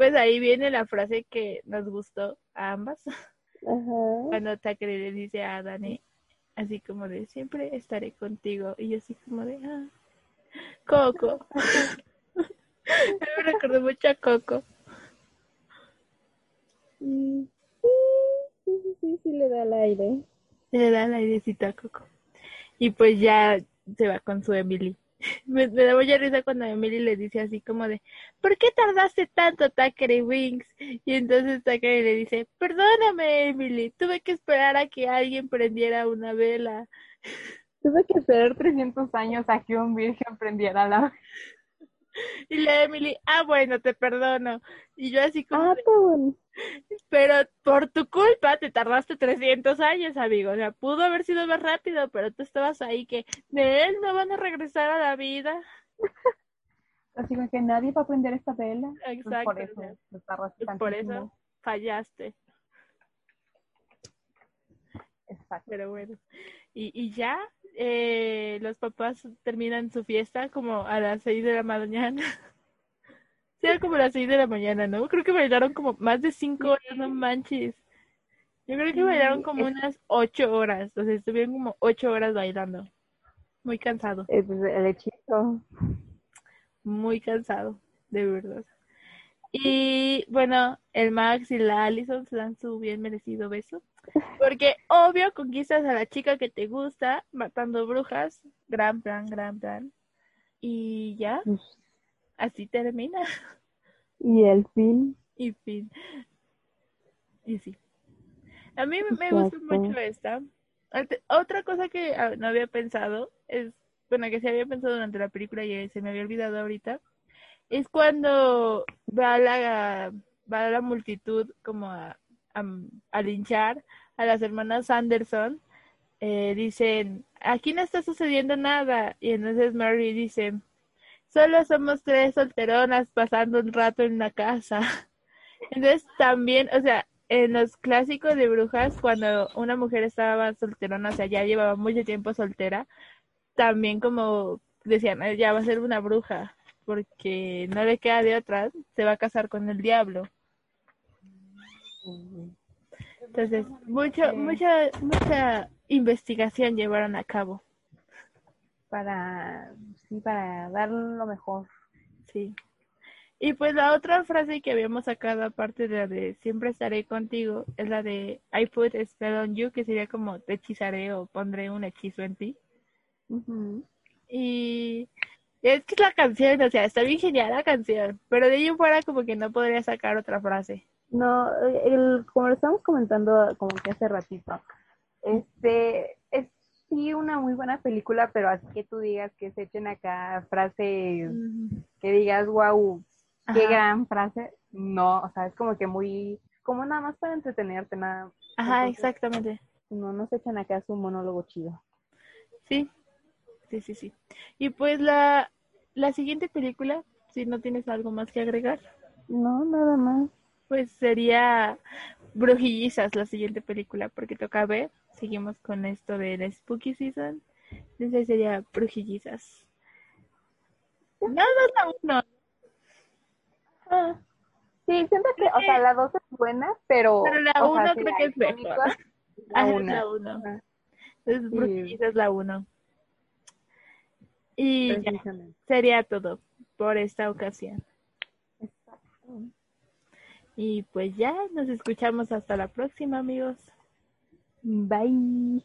pues ahí viene la frase que nos gustó a ambas, Ajá. cuando Takeri le dice a Dani, así como de, siempre estaré contigo. Y yo así como de, ah, Coco. (laughs) Me recordó mucho a Coco. Sí, sí, sí, sí le da el aire. Le da el airecito a Coco. Y pues ya se va con su Emily. (laughs) Me, me da mucha risa cuando Emily le dice así como de, ¿por qué tardaste tanto, Takeri Wings? Y entonces Takeri le dice, perdóname, Emily, tuve que esperar a que alguien prendiera una vela. Tuve que esperar 300 años a que un virgen prendiera la... (laughs) Y la Emily, ah, bueno, te perdono. Y yo así como, Ah, pues, pero por tu culpa te tardaste 300 años, amigo. O sea, pudo haber sido más rápido, pero tú estabas ahí que de él no van a regresar a la vida. (laughs) así como que nadie va a prender esta vela. Pues Exacto. por o eso, pues por eso fallaste. Exacto. Pero bueno. Y, y ya eh, los papás terminan su fiesta como a las 6 de la mañana. (laughs) Sí, era como a las 6 de la mañana, ¿no? Creo que bailaron como más de 5 horas, no manches. Yo creo que bailaron como unas 8 horas. O sea, estuvieron como 8 horas bailando. Muy cansado, Es el hechizo. muy cansado, de verdad. Y bueno, el Max y la Allison se dan su bien merecido beso. Porque obvio conquistas a la chica que te gusta matando brujas. Gran plan, gran plan. Y ya, así termina. Y el fin. Y fin. Y sí. A mí me- me gusta mucho esta. Otra cosa que ah, no había pensado es, bueno, que se había pensado durante la película y se me había olvidado ahorita, es cuando va la, va la multitud como a, a, a linchar a las hermanas Anderson. eh, dicen, aquí no está sucediendo nada. Y entonces Mary dice, solo somos tres solteronas pasando un rato en la casa. (laughs) Entonces también, o sea, en los clásicos de brujas, cuando una mujer estaba solterona, o sea, ya llevaba mucho tiempo soltera, también como decían, "Ay, ya va a ser una bruja, porque no le queda de otra, se va a casar con el diablo. Entonces, mucho, mucha, mucha investigación llevaron a cabo. Para, sí, para dar lo mejor. Sí. Y pues la otra frase que habíamos sacado, aparte de la de siempre estaré contigo, es la de I put a spell on you, que sería como te hechizaré o pondré un hechizo en ti. Y es que es la canción, o sea, está bien genial la canción, pero de ello fuera como que no podría sacar otra frase. No, el, como lo estamos comentando como que hace ratito, este es sí una muy buena película, pero así que tú digas que se echen acá frases que digas, wow, qué Ajá. gran frase. No, o sea, es como que muy, como nada más para entretenerte, nada. Ajá, Entonces- exactamente. No, no se echan acá su monólogo chido. Sí, sí, sí, sí. Y pues la, la siguiente película, si no tienes algo más que agregar. No, nada más. Pues sería Brujillizas la siguiente película, porque toca ver. Seguimos con esto de la Spooky Season. Entonces sería Brujillizas. No, no es la uno, Ah, sí, siento que, o sea, la dos es buena, pero. Pero la sea, uno creo la que es mejor. (laughs) La una. la uno. Entonces Sí. Brujillizas la uno. Y ya, sería todo por esta ocasión. Y pues ya, nos escuchamos hasta la próxima, amigos. Bye.